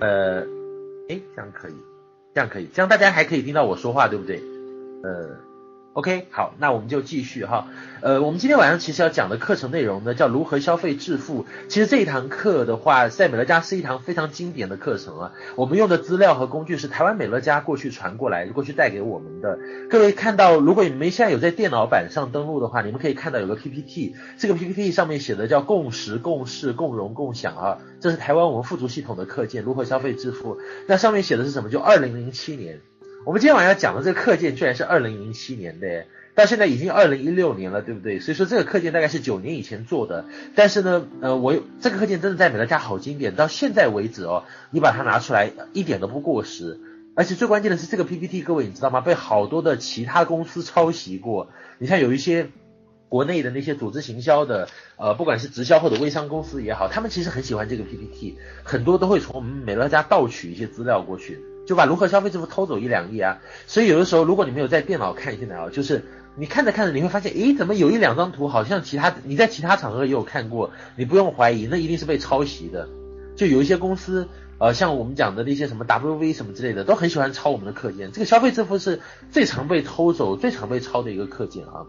呃，诶，这样可以，这样可以，这样大家还可以听到我说话，对不对？呃。OK，好，那我们就继续哈。呃，我们今天晚上其实要讲的课程内容呢，叫如何消费致富。其实这一堂课的话，在美乐家是一堂非常经典的课程啊。我们用的资料和工具是台湾美乐家过去传过来，过去带给我们的。各位看到，如果你们现在有在电脑版上登录的话，你们可以看到有个 PPT，这个 PPT 上面写的叫共识、共事、共荣、共享啊。这是台湾我们富足系统的课件，如何消费致富。那上面写的是什么？就二零零七年。我们今天晚上要讲的这个课件居然是二零零七年的，到现在已经二零一六年了，对不对？所以说这个课件大概是九年以前做的，但是呢，呃，我这个课件真的在美乐家好经典，到现在为止哦，你把它拿出来一点都不过时，而且最关键的是这个 PPT，各位你知道吗？被好多的其他公司抄袭过，你像有一些国内的那些组织行销的，呃，不管是直销或者微商公司也好，他们其实很喜欢这个 PPT，很多都会从我们美乐家盗取一些资料过去。就把如何消费支付偷走一两页啊，所以有的时候如果你没有在电脑看现在啊，就是你看着看着你会发现，诶，怎么有一两张图好像其他你在其他场合也有看过，你不用怀疑，那一定是被抄袭的。就有一些公司，呃，像我们讲的那些什么 WV 什么之类的，都很喜欢抄我们的课件。这个消费支付是最常被偷走、最常被抄的一个课件啊。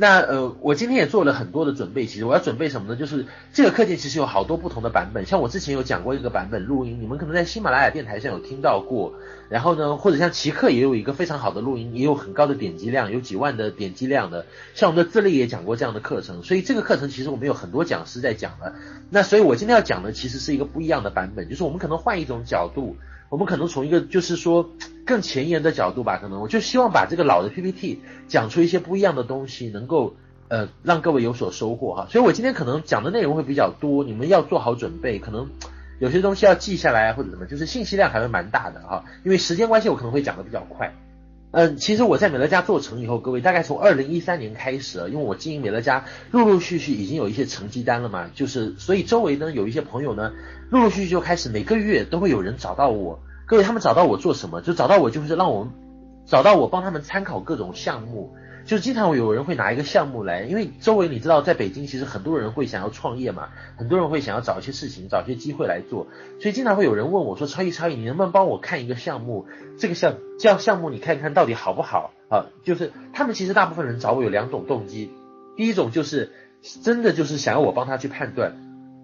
那呃，我今天也做了很多的准备。其实我要准备什么呢？就是这个课件其实有好多不同的版本。像我之前有讲过一个版本录音，你们可能在喜马拉雅电台上有听到过。然后呢，或者像奇客也有一个非常好的录音，也有很高的点击量，有几万的点击量的。像我们的自立也讲过这样的课程，所以这个课程其实我们有很多讲师在讲了。那所以我今天要讲的其实是一个不一样的版本，就是我们可能换一种角度。我们可能从一个就是说更前沿的角度吧，可能我就希望把这个老的 PPT 讲出一些不一样的东西，能够呃让各位有所收获哈。所以我今天可能讲的内容会比较多，你们要做好准备，可能有些东西要记下来或者什么，就是信息量还会蛮大的哈。因为时间关系，我可能会讲的比较快。嗯，其实我在美乐家做成以后，各位大概从二零一三年开始，因为我经营美乐家，陆陆续续已经有一些成绩单了嘛，就是所以周围呢有一些朋友呢。陆陆续续就开始每个月都会有人找到我，各位他们找到我做什么？就找到我就是让我们找到我帮他们参考各种项目，就经常会有人会拿一个项目来，因为周围你知道在北京其实很多人会想要创业嘛，很多人会想要找一些事情，找一些机会来做，所以经常会有人问我说：“超毅超毅，你能不能帮我看一个项目？这个项叫项目，你看看到底好不好啊？”就是他们其实大部分人找我有两种动机，第一种就是真的就是想要我帮他去判断。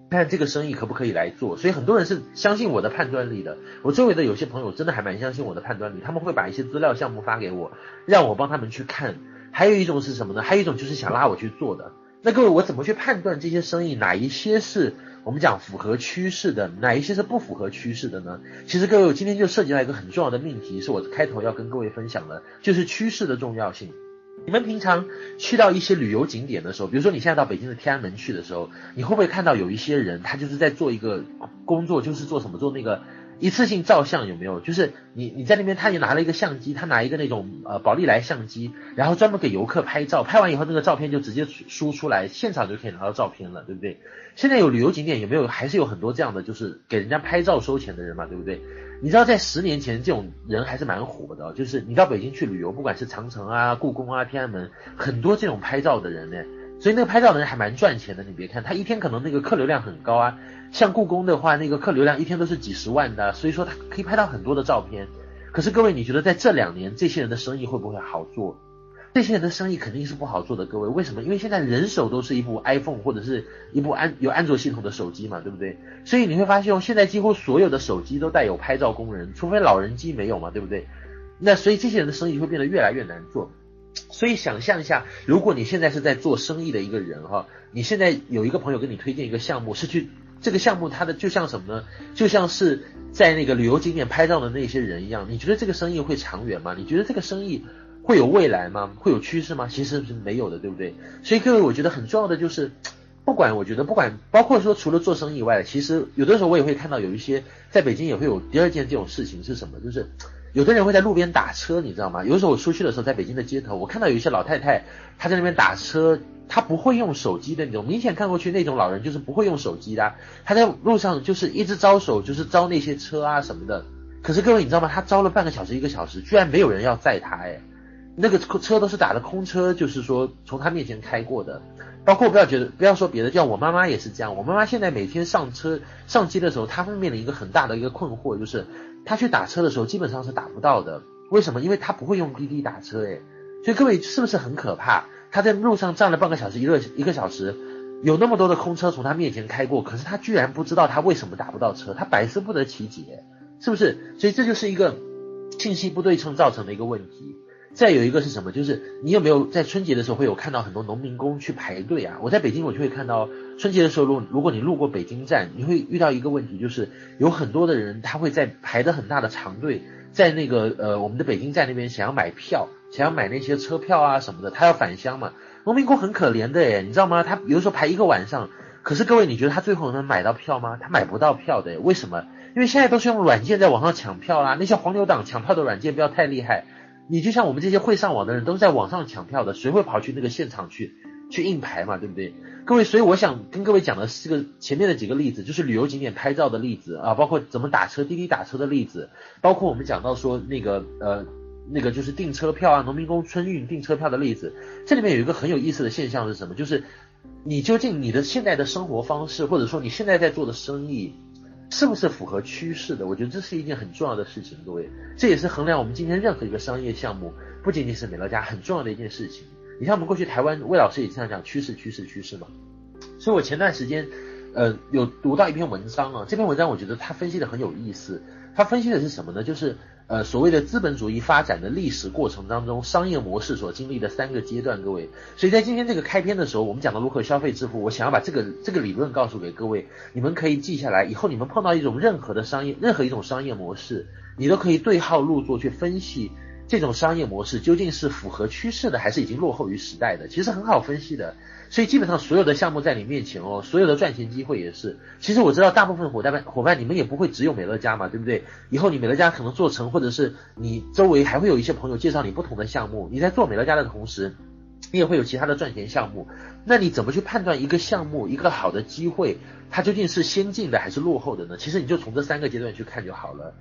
看这个生意可不可以来做，所以很多人是相信我的判断力的。我周围的有些朋友真的还蛮相信我的判断力，他们会把一些资料项目发给我，让我帮他们去看。还有一种是什么呢？还有一种就是想拉我去做的。那各位，我怎么去判断这些生意哪一些是我们讲符合趋势的，哪一些是不符合趋势的呢？其实各位，我今天就涉及到一个很重要的命题，是我开头要跟各位分享的，就是趋势的重要性。你们平常去到一些旅游景点的时候，比如说你现在到北京的天安门去的时候，你会不会看到有一些人，他就是在做一个工作，就是做什么？做那个一次性照相，有没有？就是你你在那边，他就拿了一个相机，他拿一个那种呃宝丽来相机，然后专门给游客拍照，拍完以后那个照片就直接输出来，现场就可以拿到照片了，对不对？现在有旅游景点有没有？还是有很多这样的，就是给人家拍照收钱的人嘛，对不对？你知道在十年前这种人还是蛮火的，就是你到北京去旅游，不管是长城啊、故宫啊、天安门，很多这种拍照的人呢，所以那个拍照的人还蛮赚钱的。你别看他一天可能那个客流量很高啊，像故宫的话，那个客流量一天都是几十万的，所以说他可以拍到很多的照片。可是各位，你觉得在这两年这些人的生意会不会好做？这些人的生意肯定是不好做的，各位，为什么？因为现在人手都是一部 iPhone 或者是一部安有安卓系统的手机嘛，对不对？所以你会发现，现在几乎所有的手机都带有拍照功能，除非老人机没有嘛，对不对？那所以这些人的生意会变得越来越难做。所以想象一下，如果你现在是在做生意的一个人哈，你现在有一个朋友跟你推荐一个项目，是去这个项目，它的就像什么呢？就像是在那个旅游景点拍照的那些人一样，你觉得这个生意会长远吗？你觉得这个生意？会有未来吗？会有趋势吗？其实是没有的，对不对？所以各位，我觉得很重要的就是，不管我觉得不管，包括说除了做生意以外，其实有的时候我也会看到有一些在北京也会有第二件这种事情是什么？就是有的人会在路边打车，你知道吗？有的时候我出去的时候，在北京的街头，我看到有一些老太太，她在那边打车，她不会用手机的那种，明显看过去那种老人就是不会用手机的，她在路上就是一直招手，就是招那些车啊什么的。可是各位你知道吗？她招了半个小时一个小时，居然没有人要载她，哎。那个车都是打的空车，就是说从她面前开过的，包括不要觉得不要说别的，像我妈妈也是这样。我妈妈现在每天上车上街的时候，她会面临一个很大的一个困惑，就是他去打车的时候基本上是打不到的。为什么？因为他不会用滴滴打车，诶。所以各位是不是很可怕？他在路上站了半个小时，一个一个小时，有那么多的空车从他面前开过，可是他居然不知道他为什么打不到车，他百思不得其解，是不是？所以这就是一个信息不对称造成的一个问题。再有一个是什么？就是你有没有在春节的时候会有看到很多农民工去排队啊？我在北京我就会看到春节的时候，如如果你路过北京站，你会遇到一个问题，就是有很多的人他会在排的很大的长队，在那个呃我们的北京站那边想要买票，想要买那些车票啊什么的，他要返乡嘛。农民工很可怜的诶，你知道吗？他有时候排一个晚上，可是各位你觉得他最后能买到票吗？他买不到票的，为什么？因为现在都是用软件在网上抢票啦，那些黄牛党抢票的软件不要太厉害。你就像我们这些会上网的人，都是在网上抢票的，谁会跑去那个现场去去硬排嘛，对不对？各位，所以我想跟各位讲的是个前面的几个例子，就是旅游景点拍照的例子啊，包括怎么打车、滴滴打车的例子，包括我们讲到说那个呃那个就是订车票啊，农民工春运订车票的例子。这里面有一个很有意思的现象是什么？就是你究竟你的现在的生活方式，或者说你现在在做的生意。是不是符合趋势的？我觉得这是一件很重要的事情，各位，这也是衡量我们今天任何一个商业项目，不仅仅是美乐家很重要的一件事情。你像我们过去台湾魏老师也经常讲趋势，趋势，趋势嘛。所以我前段时间，呃，有读到一篇文章啊，这篇文章我觉得他分析的很有意思。他分析的是什么呢？就是。呃，所谓的资本主义发展的历史过程当中，商业模式所经历的三个阶段，各位。所以在今天这个开篇的时候，我们讲到如何消费致富，我想要把这个这个理论告诉给各位，你们可以记下来，以后你们碰到一种任何的商业，任何一种商业模式，你都可以对号入座去分析这种商业模式究竟是符合趋势的，还是已经落后于时代的，其实很好分析的。所以基本上所有的项目在你面前哦，所有的赚钱机会也是。其实我知道大部分伙伴伙伴，你们也不会只有美乐家嘛，对不对？以后你美乐家可能做成，或者是你周围还会有一些朋友介绍你不同的项目。你在做美乐家的同时，你也会有其他的赚钱项目。那你怎么去判断一个项目一个好的机会，它究竟是先进的还是落后的呢？其实你就从这三个阶段去看就好了。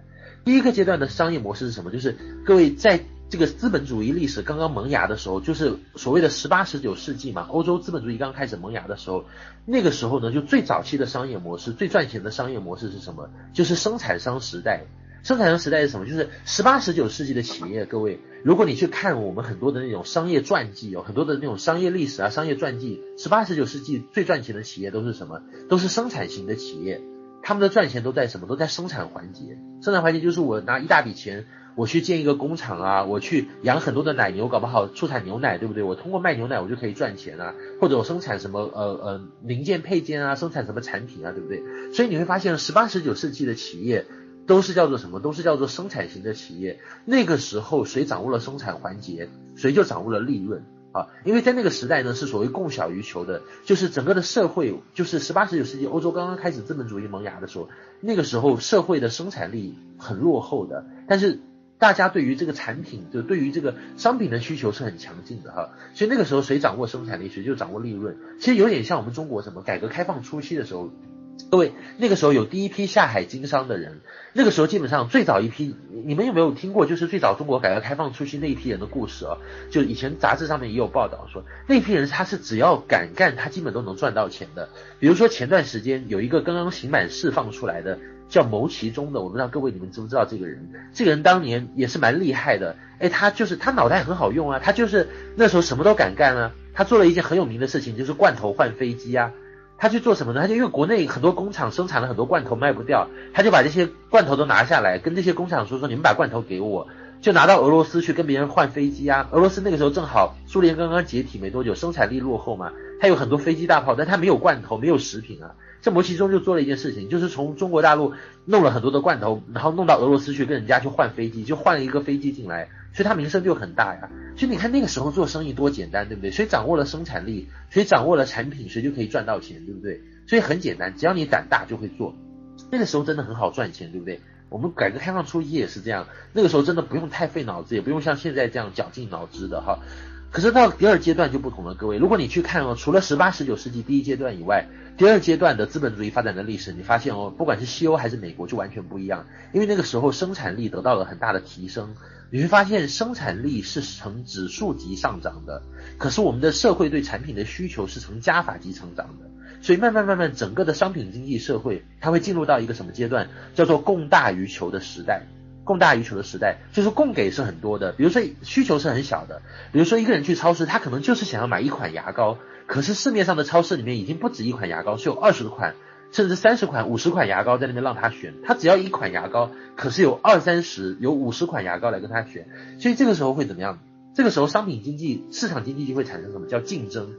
第一个阶段的商业模式是什么？就是各位在。这个资本主义历史刚刚萌芽的时候，就是所谓的十八、十九世纪嘛，欧洲资本主义刚开始萌芽的时候，那个时候呢，就最早期的商业模式，最赚钱的商业模式是什么？就是生产商时代。生产商时代是什么？就是十八、十九世纪的企业。各位，如果你去看我们很多的那种商业传记，有很多的那种商业历史啊、商业传记，十八、十九世纪最赚钱的企业都是什么？都是生产型的企业，他们的赚钱都在什么？都在生产环节。生产环节就是我拿一大笔钱。我去建一个工厂啊，我去养很多的奶牛，搞不好出产牛奶，对不对？我通过卖牛奶，我就可以赚钱啊，或者我生产什么呃呃零件配件啊，生产什么产品啊，对不对？所以你会发现，十八十九世纪的企业都是叫做什么？都是叫做生产型的企业。那个时候谁掌握了生产环节，谁就掌握了利润啊。因为在那个时代呢，是所谓供小于求的，就是整个的社会，就是十八十九世纪欧洲刚刚开始资本主义萌芽的时候，那个时候社会的生产力很落后的，但是。大家对于这个产品，就对于这个商品的需求是很强劲的哈，所以那个时候谁掌握生产力，谁就掌握利润。其实有点像我们中国什么改革开放初期的时候，各位那个时候有第一批下海经商的人，那个时候基本上最早一批，你们有没有听过？就是最早中国改革开放初期那一批人的故事啊？就以前杂志上面也有报道说，那批人他是只要敢干，他基本都能赚到钱的。比如说前段时间有一个刚刚刑满释放出来的。叫牟其中的，我不知道各位你们知不知道这个人？这个人当年也是蛮厉害的，哎，他就是他脑袋很好用啊，他就是那时候什么都敢干啊。他做了一件很有名的事情，就是罐头换飞机啊。他去做什么呢？他就因为国内很多工厂生产了很多罐头卖不掉，他就把这些罐头都拿下来，跟这些工厂说说，你们把罐头给我，就拿到俄罗斯去跟别人换飞机啊。俄罗斯那个时候正好苏联刚刚解体没多久，生产力落后嘛，他有很多飞机大炮，但他没有罐头，没有食品啊。这牟其中就做了一件事情，就是从中国大陆弄了很多的罐头，然后弄到俄罗斯去跟人家去换飞机，就换了一个飞机进来，所以他名声就很大呀。所以你看那个时候做生意多简单，对不对？谁掌握了生产力，谁掌握了产品，谁就可以赚到钱，对不对？所以很简单，只要你胆大就会做。那个时候真的很好赚钱，对不对？我们改革开放初期也是这样，那个时候真的不用太费脑子，也不用像现在这样绞尽脑汁的哈。可是到第二阶段就不同了，各位，如果你去看哦，除了十八、十九世纪第一阶段以外，第二阶段的资本主义发展的历史，你发现哦，不管是西欧还是美国，就完全不一样，因为那个时候生产力得到了很大的提升，你会发现生产力是呈指数级上涨的，可是我们的社会对产品的需求是呈加法级成长的，所以慢慢慢慢，整个的商品经济社会，它会进入到一个什么阶段，叫做供大于求的时代。供大于求的时代，就是供给是很多的，比如说需求是很小的。比如说一个人去超市，他可能就是想要买一款牙膏，可是市面上的超市里面已经不止一款牙膏，是有二十款，甚至三十款、五十款牙膏在那边让他选。他只要一款牙膏，可是有二三十、有五十款牙膏来跟他选。所以这个时候会怎么样？这个时候商品经济、市场经济就会产生什么叫竞争？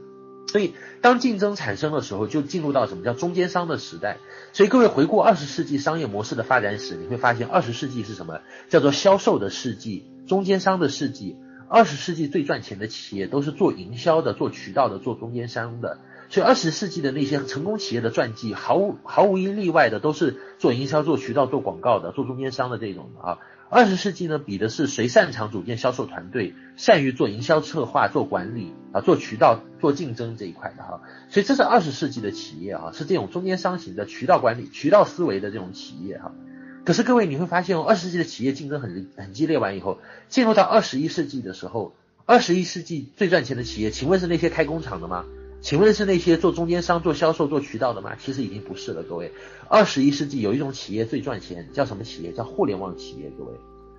所以，当竞争产生的时候，就进入到什么叫中间商的时代。所以，各位回顾二十世纪商业模式的发展史，你会发现二十世纪是什么？叫做销售的世纪，中间商的世纪。二十世纪最赚钱的企业都是做营销的、做渠道的、做中间商的。所以，二十世纪的那些成功企业的传记，毫无毫无一例外的都是做营销、做渠道、做广告的、做中间商的这种的啊。二十世纪呢，比的是谁擅长组建销售团队，善于做营销策划、做管理啊、做渠道、做竞争这一块的哈。所以这是二十世纪的企业啊，是这种中间商型的渠道管理、渠道思维的这种企业哈。可是各位你会发现哦，二十世纪的企业竞争很很激烈，完以后进入到二十一世纪的时候，二十一世纪最赚钱的企业，请问是那些开工厂的吗？请问是那些做中间商、做销售、做渠道的吗？其实已经不是了，各位。二十一世纪有一种企业最赚钱，叫什么企业？叫互联网企业，各位。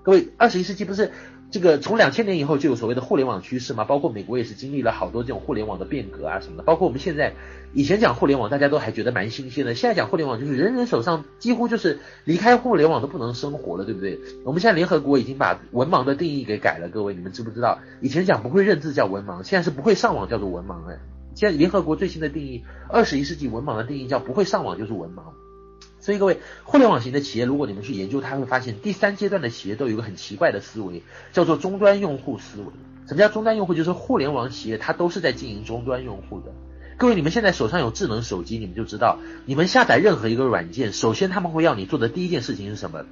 各位，二十一世纪不是这个从两千年以后就有所谓的互联网趋势吗？包括美国也是经历了好多这种互联网的变革啊什么的。包括我们现在以前讲互联网，大家都还觉得蛮新鲜的。现在讲互联网，就是人人手上几乎就是离开互联网都不能生活了，对不对？我们现在联合国已经把文盲的定义给改了，各位，你们知不知道？以前讲不会认字叫文盲，现在是不会上网叫做文盲哎。现在联合国最新的定义，二十一世纪文盲的定义叫不会上网就是文盲。所以各位，互联网型的企业，如果你们去研究，他会发现第三阶段的企业都有一个很奇怪的思维，叫做终端用户思维。什么叫终端用户？就是互联网企业它都是在经营终端用户的。各位，你们现在手上有智能手机，你们就知道，你们下载任何一个软件，首先他们会要你做的第一件事情是什么？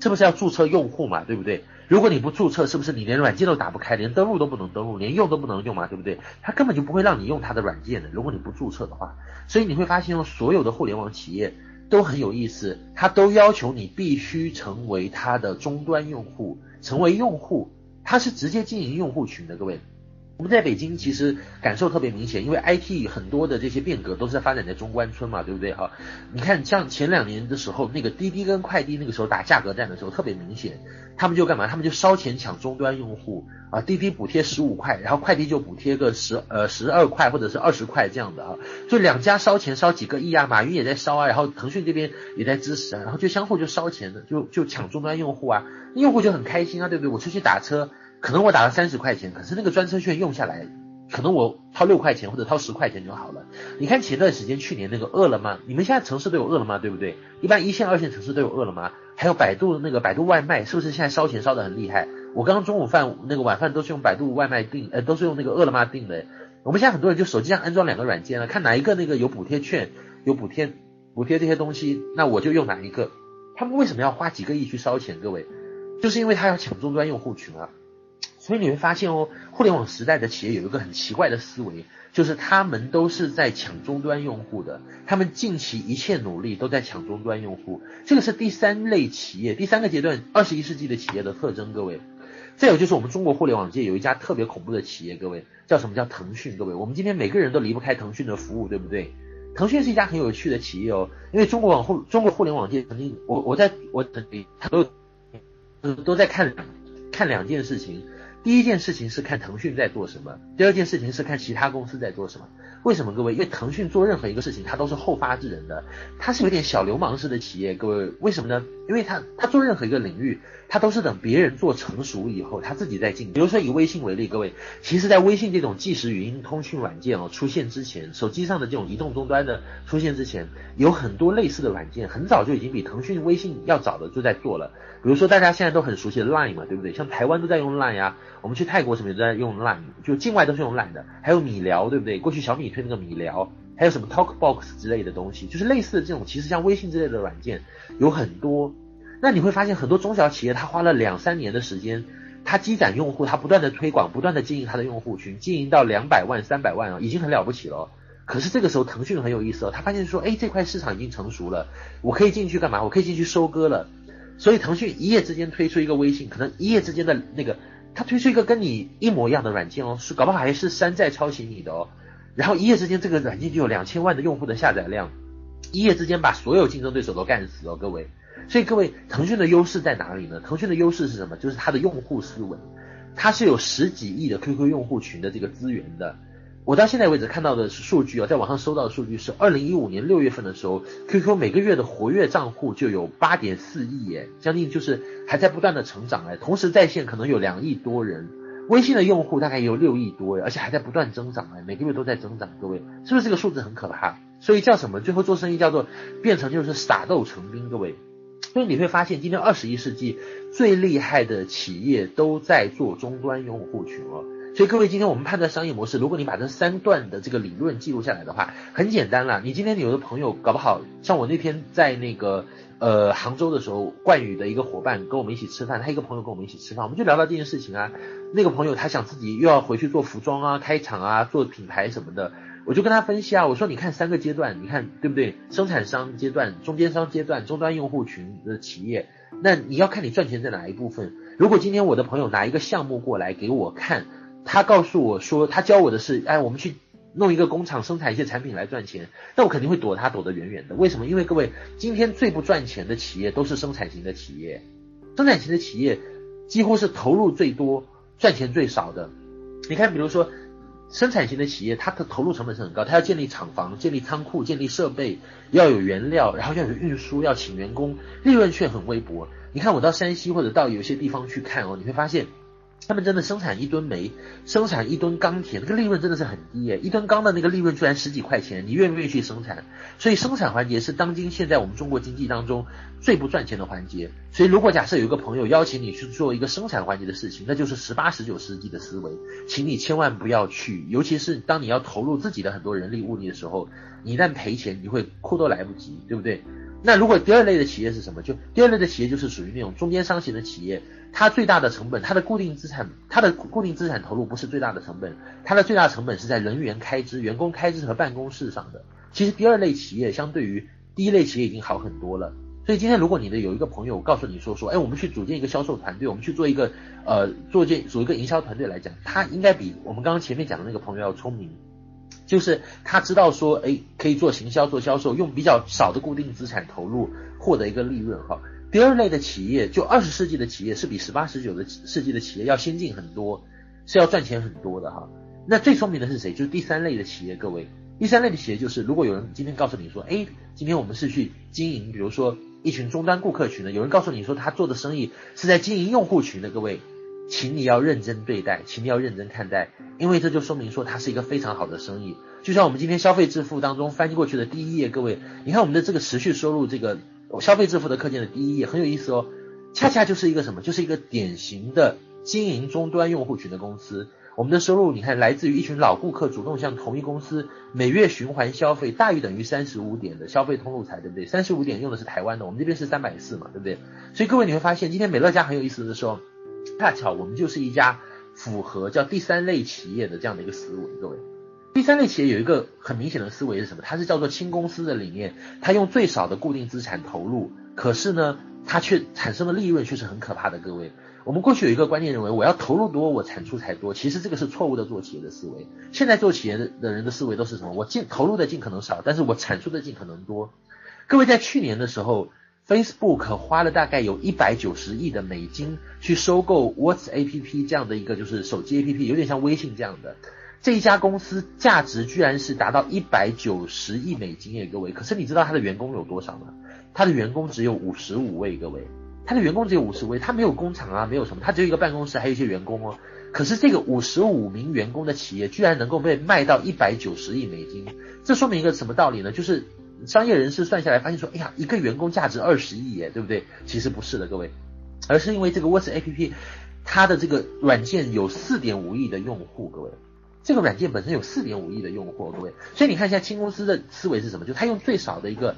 是不是要注册用户嘛？对不对？如果你不注册，是不是你连软件都打不开，连登录都不能登录，连用都不能用嘛？对不对？他根本就不会让你用他的软件的。如果你不注册的话，所以你会发现，所有的互联网企业都很有意思，他都要求你必须成为他的终端用户，成为用户，他是直接经营用户群的，各位。我们在北京其实感受特别明显，因为 IT 很多的这些变革都是在发展在中关村嘛，对不对哈？你看像前两年的时候，那个滴滴跟快递那个时候打价格战的时候特别明显，他们就干嘛？他们就烧钱抢终端用户啊，滴滴补贴十五块，然后快递就补贴个十呃十二块或者是二十块这样的啊，就两家烧钱烧几个亿啊，马云也在烧啊，然后腾讯这边也在支持啊，然后就相互就烧钱的，就就抢终端用户啊，用户就很开心啊，对不对？我出去打车。可能我打了三十块钱，可是那个专车券用下来，可能我掏六块钱或者掏十块钱就好了。你看前段时间去年那个饿了么，你们现在城市都有饿了么，对不对？一般一线、二线城市都有饿了么，还有百度那个百度外卖，是不是现在烧钱烧得很厉害？我刚刚中午饭那个晚饭都是用百度外卖订，呃，都是用那个饿了么订的。我们现在很多人就手机上安装两个软件了，看哪一个那个有补贴券、有补贴、补贴这些东西，那我就用哪一个。他们为什么要花几个亿去烧钱？各位，就是因为他要抢终端用户群啊。所以你会发现哦，互联网时代的企业有一个很奇怪的思维，就是他们都是在抢终端用户的，他们尽其一切努力都在抢终端用户。这个是第三类企业，第三个阶段，二十一世纪的企业的特征。各位，再有就是我们中国互联网界有一家特别恐怖的企业，各位叫什么？叫腾讯。各位，我们今天每个人都离不开腾讯的服务，对不对？腾讯是一家很有趣的企业哦，因为中国网互中国互联网界曾经，我我在我这里都都在看看两件事情。第一件事情是看腾讯在做什么，第二件事情是看其他公司在做什么。为什么各位？因为腾讯做任何一个事情，它都是后发制人的，它是有点小流氓式的企业。各位，为什么呢？因为它它做任何一个领域，它都是等别人做成熟以后，它自己再进。比如说以微信为例，各位，其实在微信这种即时语音通讯软件哦出现之前，手机上的这种移动终端的出现之前，有很多类似的软件，很早就已经比腾讯微信要早的就在做了。比如说大家现在都很熟悉的 Line 嘛，对不对？像台湾都在用 Line 呀，我们去泰国什么都在用 Line，就境外都是用 Line 的。还有米聊，对不对？过去小米。推那个米聊，还有什么 TalkBox 之类的东西，就是类似的这种，其实像微信之类的软件有很多。那你会发现很多中小企业，他花了两三年的时间，他积攒用户，他不断的推广，不断的经营他的用户群，经营到两百万、三百万啊，已经很了不起了。可是这个时候，腾讯很有意思哦，他发现说，哎，这块市场已经成熟了，我可以进去干嘛？我可以进去收割了。所以腾讯一夜之间推出一个微信，可能一夜之间的那个，他推出一个跟你一模一样的软件哦，是搞不好还是山寨抄袭你的哦。然后一夜之间，这个软件就有两千万的用户的下载量，一夜之间把所有竞争对手都干死哦，各位。所以各位，腾讯的优势在哪里呢？腾讯的优势是什么？就是它的用户思维，它是有十几亿的 QQ 用户群的这个资源的。我到现在为止看到的是数据啊，在网上搜到的数据是，二零一五年六月份的时候，QQ 每个月的活跃账户就有八点四亿耶，将近就是还在不断的成长哎。同时在线可能有两亿多人，微信的用户大概也有六亿多，而且还在不断增长哎，每个月都在增长。各位，是不是这个数字很可怕？所以叫什么？最后做生意叫做变成就是撒豆成兵，各位。所以你会发现，今天二十一世纪最厉害的企业都在做终端用户群哦。所以各位，今天我们判断商业模式，如果你把这三段的这个理论记录下来的话，很简单啦。你今天有的朋友搞不好，像我那天在那个呃杭州的时候，冠宇的一个伙伴跟我们一起吃饭，他一个朋友跟我们一起吃饭，我们就聊到这件事情啊。那个朋友他想自己又要回去做服装啊、开厂啊、做品牌什么的。我就跟他分析啊，我说你看三个阶段，你看对不对？生产商阶段、中间商阶段、终端用户群的企业，那你要看你赚钱在哪一部分。如果今天我的朋友拿一个项目过来给我看，他告诉我说他教我的是，哎，我们去弄一个工厂生产一些产品来赚钱，那我肯定会躲他躲得远远的。为什么？因为各位，今天最不赚钱的企业都是生产型的企业，生产型的企业几乎是投入最多、赚钱最少的。你看，比如说。生产型的企业，它的投入成本是很高，它要建立厂房、建立仓库、建立设备，要有原料，然后要有运输，要请员工，利润却很微薄。你看我到山西或者到有些地方去看哦，你会发现。他们真的生产一吨煤，生产一吨钢铁，那个利润真的是很低耶，一吨钢的那个利润居然十几块钱，你愿不愿意去生产？所以生产环节是当今现在我们中国经济当中最不赚钱的环节。所以如果假设有一个朋友邀请你去做一个生产环节的事情，那就是十八十九世纪的思维，请你千万不要去，尤其是当你要投入自己的很多人力物力的时候，你一旦赔钱，你会哭都来不及，对不对？那如果第二类的企业是什么？就第二类的企业就是属于那种中间商型的企业，它最大的成本，它的固定资产，它的固定资产投入不是最大的成本，它的最大成本是在人员开支、员工开支和办公室上的。其实第二类企业相对于第一类企业已经好很多了。所以今天如果你的有一个朋友告诉你说说，哎，我们去组建一个销售团队，我们去做一个呃做建组一个营销团队来讲，他应该比我们刚刚前面讲的那个朋友要聪明。就是他知道说，哎，可以做行销、做销售，用比较少的固定资产投入，获得一个利润哈。第二类的企业，就二十世纪的企业，是比十八、十九的世纪的企业要先进很多，是要赚钱很多的哈。那最聪明的是谁？就是第三类的企业，各位，第三类的企业就是，如果有人今天告诉你说，哎，今天我们是去经营，比如说一群终端顾客群的，有人告诉你说他做的生意是在经营用户群的，各位。请你要认真对待，请你要认真看待，因为这就说明说它是一个非常好的生意。就像我们今天消费致富当中翻过去的第一页，各位，你看我们的这个持续收入这个消费致富的课件的第一页很有意思哦，恰恰就是一个什么？就是一个典型的经营终端用户群的公司。我们的收入你看来自于一群老顾客主动向同一公司每月循环消费，大于等于三十五点的消费通路财，对不对？三十五点用的是台湾的，我们这边是三百四嘛，对不对？所以各位你会发现今天美乐家很有意思的时候。恰巧我们就是一家符合叫第三类企业的这样的一个思维，各位，第三类企业有一个很明显的思维是什么？它是叫做轻公司的理念，它用最少的固定资产投入，可是呢，它却产生的利润却是很可怕的。各位，我们过去有一个观念认为，我要投入多，我产出才多，其实这个是错误的做企业的思维。现在做企业的人的思维都是什么？我尽投入的尽可能少，但是我产出的尽可能多。各位在去年的时候。Facebook 花了大概有一百九十亿的美金去收购 WhatsApp 这样的一个就是手机 APP，有点像微信这样的这一家公司，价值居然是达到一百九十亿美金耶，各位。可是你知道他的员工有多少吗？他的员工只有五十五位，各位。他的员工只有五十位，他没有工厂啊，没有什么，他只有一个办公室，还有一些员工哦。可是这个五十五名员工的企业，居然能够被卖到一百九十亿美金，这说明一个什么道理呢？就是。商业人士算下来发现说，哎呀，一个员工价值二十亿耶，对不对？其实不是的，各位，而是因为这个 WhatsApp APP，它的这个软件有四点五亿的用户，各位，这个软件本身有四点五亿的用户，各位，所以你看一下轻公司的思维是什么？就他用最少的一个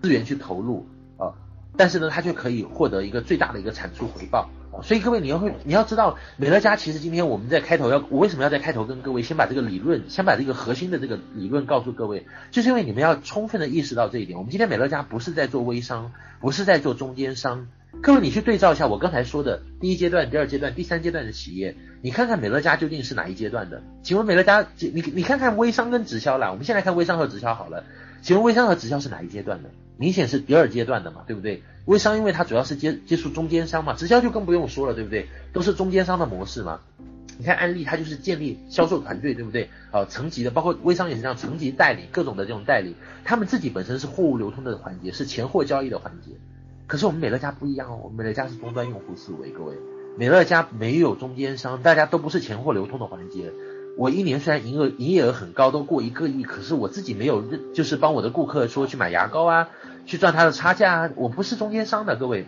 资源去投入啊，但是呢，他却可以获得一个最大的一个产出回报。所以各位你要会你要知道，美乐家其实今天我们在开头要，我为什么要在开头跟各位先把这个理论，先把这个核心的这个理论告诉各位，就是因为你们要充分的意识到这一点。我们今天美乐家不是在做微商，不是在做中间商。各位你去对照一下我刚才说的第一阶段、第二阶段、第三阶段的企业，你看看美乐家究竟是哪一阶段的？请问美乐家，你你看看微商跟直销啦，我们先来看微商和直销好了。请问微商和直销是哪一阶段的？明显是第二阶段的嘛，对不对？微商因为它主要是接接触中间商嘛，直销就更不用说了，对不对？都是中间商的模式嘛。你看安利，它就是建立销售团队，对不对？啊，层级的，包括微商也是这样，层级代理各种的这种代理，他们自己本身是货物流通的环节，是钱货交易的环节。可是我们美乐家不一样哦，我们美乐家是终端用户思维，各位，美乐家没有中间商，大家都不是钱货流通的环节。我一年虽然营业营业额很高，都过一个亿，可是我自己没有，就是帮我的顾客说去买牙膏啊，去赚他的差价啊，我不是中间商的，各位。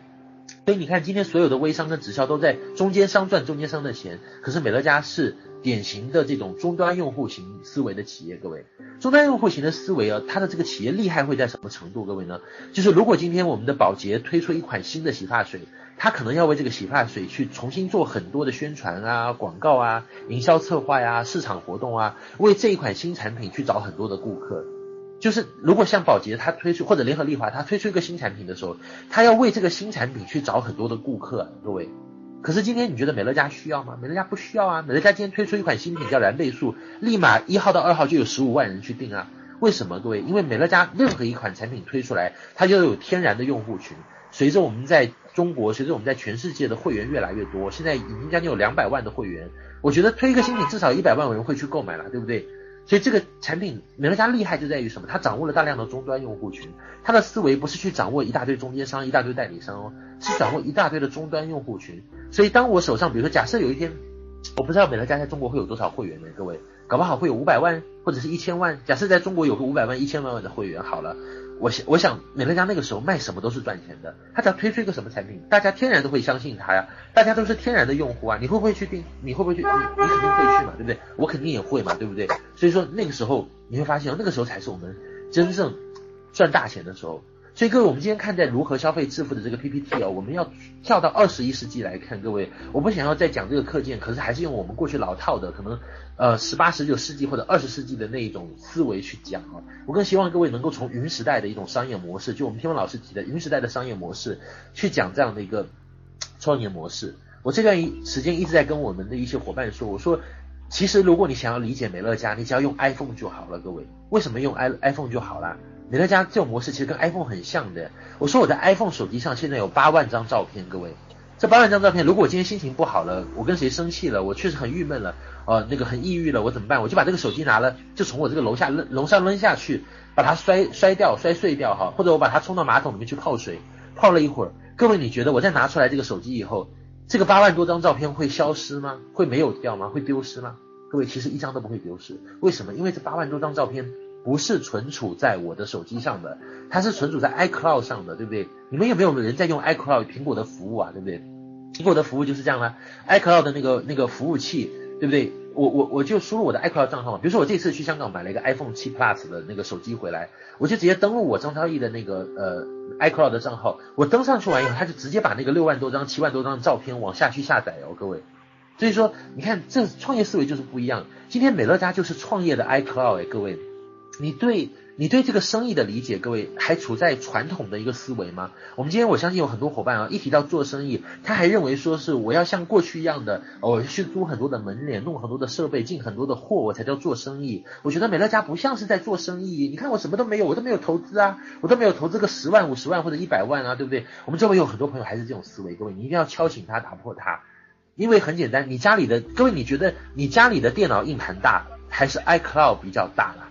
所以你看，今天所有的微商跟直销都在中间商赚中间商的钱，可是美乐家是典型的这种终端用户型思维的企业，各位。终端用户型的思维啊，它的这个企业厉害会在什么程度？各位呢？就是如果今天我们的宝洁推出一款新的洗发水。他可能要为这个洗发水去重新做很多的宣传啊、广告啊、营销策划呀、市场活动啊，为这一款新产品去找很多的顾客。就是如果像宝洁他推出或者联合利华他推出一个新产品的时候，他要为这个新产品去找很多的顾客，各位。可是今天你觉得美乐家需要吗？美乐家不需要啊。美乐家今天推出一款新品叫蓝倍素，立马一号到二号就有十五万人去订啊。为什么？各位，因为美乐家任何一款产品推出来，它就有天然的用户群。随着我们在中国，随着我们在全世界的会员越来越多，现在已经将近有两百万的会员，我觉得推一个新品至少一百万人会去购买了，对不对？所以这个产品美乐家厉害就在于什么？它掌握了大量的终端用户群，它的思维不是去掌握一大堆中间商、一大堆代理商哦，是掌握一大堆的终端用户群。所以当我手上，比如说假设有一天，我不知道美乐家在中国会有多少会员呢？各位，搞不好会有五百万或者是一千万。假设在中国有个五百万、一千万万的会员，好了。我想，我想美乐家那个时候卖什么都是赚钱的。他只要推出一个什么产品，大家天然都会相信他呀。大家都是天然的用户啊，你会不会去订？你会不会去？你你肯定会去嘛，对不对？我肯定也会嘛，对不对？所以说那个时候你会发现，那个时候才是我们真正赚大钱的时候。所以各位，我们今天看待如何消费致富的这个 PPT 哦，我们要跳到二十一世纪来看。各位，我不想要再讲这个课件，可是还是用我们过去老套的，可能呃十八、十九世纪或者二十世纪的那一种思维去讲啊。我更希望各位能够从云时代的一种商业模式，就我们天文老师提的云时代的商业模式，去讲这样的一个创业模式。我这段时间一直在跟我们的一些伙伴说，我说其实如果你想要理解美乐家，你只要用 iPhone 就好了。各位，为什么用 i iPhone 就好了？美乐家这种模式其实跟 iPhone 很像的。我说我在 iPhone 手机上现在有八万张照片，各位，这八万张照片，如果我今天心情不好了，我跟谁生气了，我确实很郁闷了，呃，那个很抑郁了，我怎么办？我就把这个手机拿了，就从我这个楼下扔楼上扔下去，把它摔摔掉、摔碎掉哈，或者我把它冲到马桶里面去泡水，泡了一会儿。各位，你觉得我再拿出来这个手机以后，这个八万多张照片会消失吗？会没有掉吗？会丢失吗？各位，其实一张都不会丢失。为什么？因为这八万多张照片。不是存储在我的手机上的，它是存储在 iCloud 上的，对不对？你们有没有人在用 iCloud 苹果的服务啊？对不对？苹果的服务就是这样啦，iCloud 的那个那个服务器，对不对？我我我就输入我的 iCloud 账号，比如说我这次去香港买了一个 iPhone 7 Plus 的那个手机回来，我就直接登录我张超毅的那个呃 iCloud 的账号，我登上去完以后，他就直接把那个六万多张、七万多张照片往下去下载哦，各位。所以说，你看这创业思维就是不一样。今天美乐家就是创业的 iCloud 哎，各位。你对你对这个生意的理解，各位还处在传统的一个思维吗？我们今天我相信有很多伙伴啊，一提到做生意，他还认为说是我要像过去一样的，我去租很多的门脸，弄很多的设备，进很多的货，我才叫做生意。我觉得美乐家不像是在做生意，你看我什么都没有，我都没有投资啊，我都没有投资个十万、五十万或者一百万啊，对不对？我们周围有很多朋友还是这种思维，各位你一定要敲醒他，打破他，因为很简单，你家里的各位，你觉得你家里的电脑硬盘大还是 iCloud 比较大啦？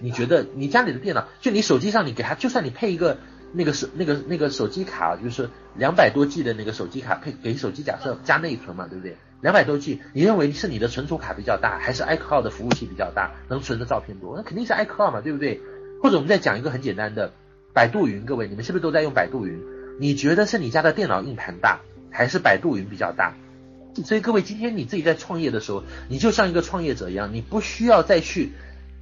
你觉得你家里的电脑，就你手机上你给他，就算你配一个那个手那个那个手机卡，就是两百多 G 的那个手机卡，配给手机假设加内存嘛，对不对？两百多 G，你认为是你的存储卡比较大，还是 iCloud 的服务器比较大，能存的照片多？那肯定是 iCloud 嘛，对不对？或者我们再讲一个很简单的，百度云，各位你们是不是都在用百度云？你觉得是你家的电脑硬盘大，还是百度云比较大？所以各位今天你自己在创业的时候，你就像一个创业者一样，你不需要再去。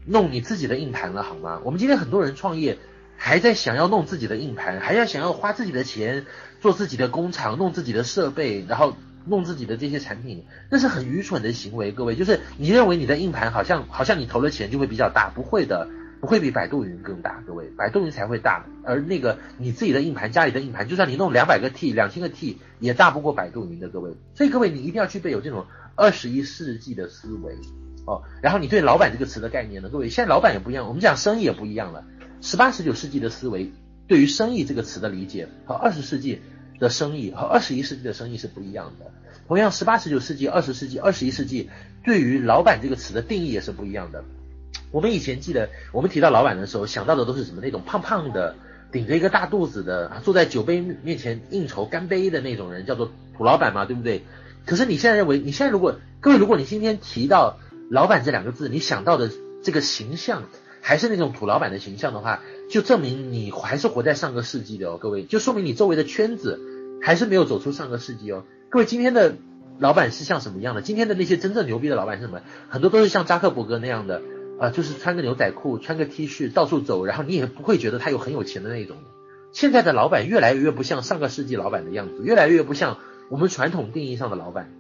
弄你自己的硬盘了好吗？我们今天很多人创业，还在想要弄自己的硬盘，还要想要花自己的钱做自己的工厂，弄自己的设备，然后弄自己的这些产品，那是很愚蠢的行为。各位，就是你认为你的硬盘好像好像你投了钱就会比较大，不会的，不会比百度云更大。各位，百度云才会大，而那个你自己的硬盘，家里的硬盘，就算你弄两百个 T、两千个 T，也大不过百度云的。各位，所以各位你一定要具备有这种二十一世纪的思维哦。然后你对老板这个词的概念呢，各位，现在老板也不一样，我们讲生意也不一样了。十八、十九世纪的思维对于生意这个词的理解和二十世纪的生意和二十一世纪的生意是不一样的。同样，十八、十九世纪、二十世纪、二十一世纪对于老板这个词的定义也是不一样的。我们以前记得，我们提到老板的时候，想到的都是什么？那种胖胖的，顶着一个大肚子的，坐在酒杯面前应酬干杯的那种人，叫做土老板嘛，对不对？可是你现在认为，你现在如果各位，如果你今天提到老板这两个字，你想到的这个形象，还是那种土老板的形象的话，就证明你还是活在上个世纪的哦，各位，就说明你周围的圈子还是没有走出上个世纪哦。各位，今天的老板是像什么样的？今天的那些真正牛逼的老板是什么？很多都是像扎克伯格那样的，啊、就是穿个牛仔裤，穿个 T 恤到处走，然后你也不会觉得他有很有钱的那种。现在的老板越来越不像上个世纪老板的样子，越来越不像我们传统定义上的老板。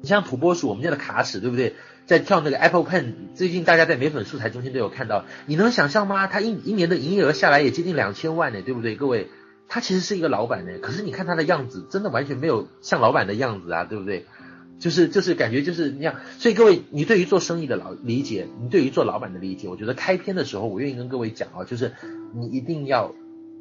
你像土拨鼠，我们家的卡尺，对不对？在跳那个 Apple Pen，最近大家在美粉素材中心都有看到，你能想象吗？他一一年的营业额下来也接近两千万呢，对不对？各位，他其实是一个老板呢，可是你看他的样子，真的完全没有像老板的样子啊，对不对？就是就是感觉就是那样。所以各位，你对于做生意的老理解，你对于做老板的理解，我觉得开篇的时候我愿意跟各位讲啊，就是你一定要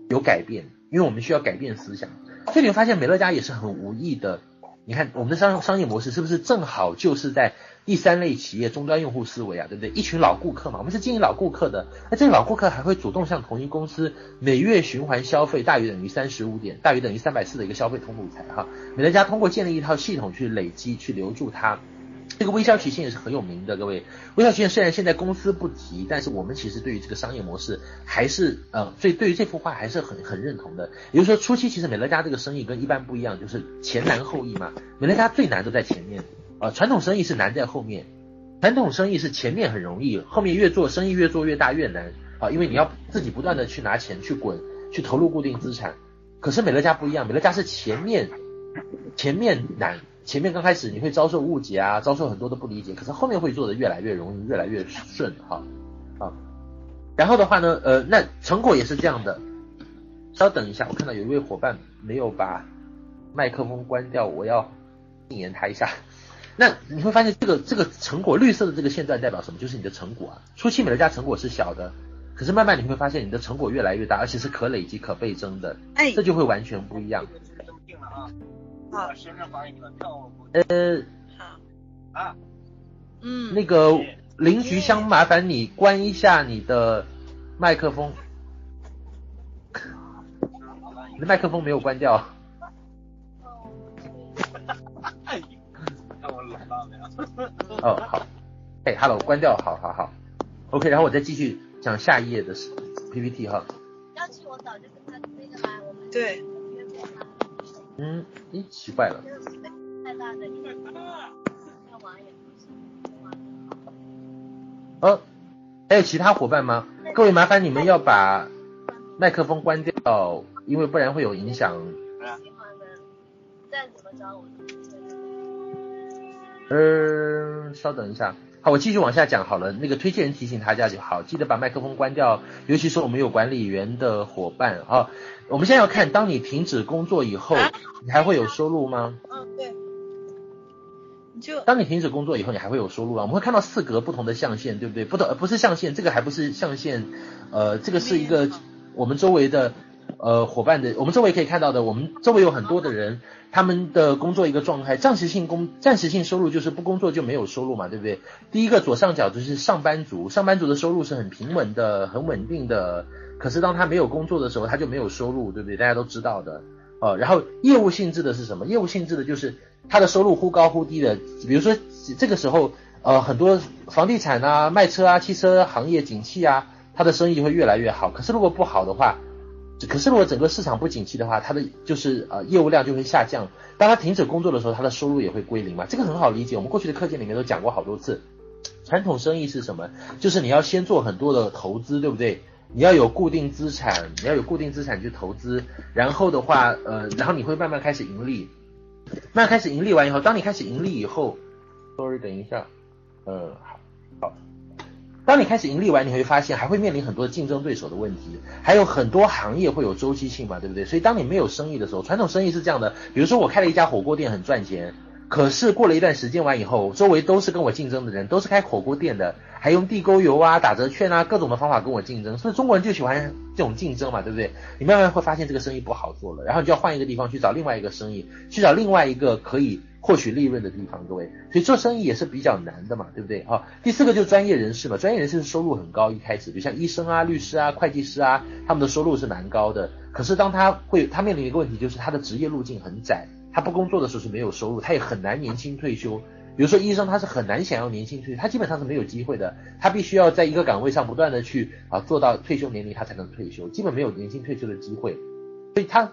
有改变，因为我们需要改变思想。所以你会发现美乐家也是很无意的。你看我们的商商业模式是不是正好就是在第三类企业终端用户思维啊，对不对？一群老顾客嘛，我们是经营老顾客的，那这个老顾客还会主动向同一公司每月循环消费大于等于三十五点，大于等于三百四的一个消费通路财哈。美乐家通过建立一套系统去累积去留住它。这个微笑曲线也是很有名的，各位。微笑曲线虽然现在公司不提，但是我们其实对于这个商业模式还是呃，所以对于这幅画还是很很认同的。也就是说，初期其实美乐家这个生意跟一般不一样，就是前难后易嘛。美乐家最难的在前面，呃，传统生意是难在后面。传统生意是前面很容易，后面越做生意越做越大越难啊，因为你要自己不断的去拿钱去滚，去投入固定资产。可是美乐家不一样，美乐家是前面前面难。前面刚开始你会遭受误解啊，遭受很多的不理解，可是后面会做的越来越容易，越来越顺哈啊。然后的话呢，呃，那成果也是这样的。稍等一下，我看到有一位伙伴没有把麦克风关掉，我要禁言他一下。那你会发现这个这个成果绿色的这个线段代表什么？就是你的成果啊。初期美乐家成果是小的，可是慢慢你会发现你的成果越来越大，而且是可累积、可倍增的，哎，这就会完全不一样。好，生日欢迎你们票。呃，好啊，嗯，那个邻居箱，麻烦你关一下你的麦克风。你的麦克风没有关掉。哦，好。哎，Hello，关掉，好好好。OK，然后我再继续讲下一页的 PPT 哈。要去我早就跟他那个来，我们对。嗯，咦，奇怪了。哦，还有其他伙伴吗？各位，麻烦你们要把麦克风关掉，因为不然会有影响。嗯，稍等一下。好，我继续往下讲好了。那个推荐人提醒大家就好，记得把麦克风关掉，尤其是我们有管理员的伙伴啊。我们现在要看，当你停止工作以后，你还会有收入吗？嗯，对。就当你停止工作以后，你还会有收入啊？我们会看到四格不同的象限，对不对？不同，不是象限，这个还不是象限，呃，这个是一个我们周围的呃伙伴的，我们周围可以看到的，我们周围有很多的人，他们的工作一个状态，暂时性工，暂时性收入就是不工作就没有收入嘛，对不对？第一个左上角就是上班族，上班族的收入是很平稳的，很稳定的。可是当他没有工作的时候，他就没有收入，对不对？大家都知道的，呃。然后业务性质的是什么？业务性质的就是他的收入忽高忽低的。比如说这个时候，呃，很多房地产啊、卖车啊、汽车行业景气啊，他的生意会越来越好。可是如果不好的话，可是如果整个市场不景气的话，他的就是呃业务量就会下降。当他停止工作的时候，他的收入也会归零嘛。这个很好理解，我们过去的课件里面都讲过好多次。传统生意是什么？就是你要先做很多的投资，对不对？你要有固定资产，你要有固定资产去投资，然后的话，呃，然后你会慢慢开始盈利，慢慢开始盈利完以后，当你开始盈利以后，sorry，等一下，呃，当你开始盈利完，你会发现还会面临很多竞争对手的问题，还有很多行业会有周期性嘛，对不对？所以当你没有生意的时候，传统生意是这样的，比如说我开了一家火锅店很赚钱。可是过了一段时间完以后，周围都是跟我竞争的人，都是开火锅店的，还用地沟油啊、打折券啊各种的方法跟我竞争，所以中国人就喜欢这种竞争嘛，对不对？你慢慢会发现这个生意不好做了，然后你就要换一个地方去找另外一个生意，去找另外一个可以获取利润的地方，各位，所以做生意也是比较难的嘛，对不对？好，第四个就是专业人士嘛，专业人士收入很高，一开始，比如像医生啊、律师啊、会计师啊，他们的收入是蛮高的。可是当他会，他面临一个问题，就是他的职业路径很窄。他不工作的时候是没有收入，他也很难年轻退休。比如说医生，他是很难想要年轻退休，他基本上是没有机会的。他必须要在一个岗位上不断的去啊做到退休年龄，他才能退休，基本没有年轻退休的机会。所以他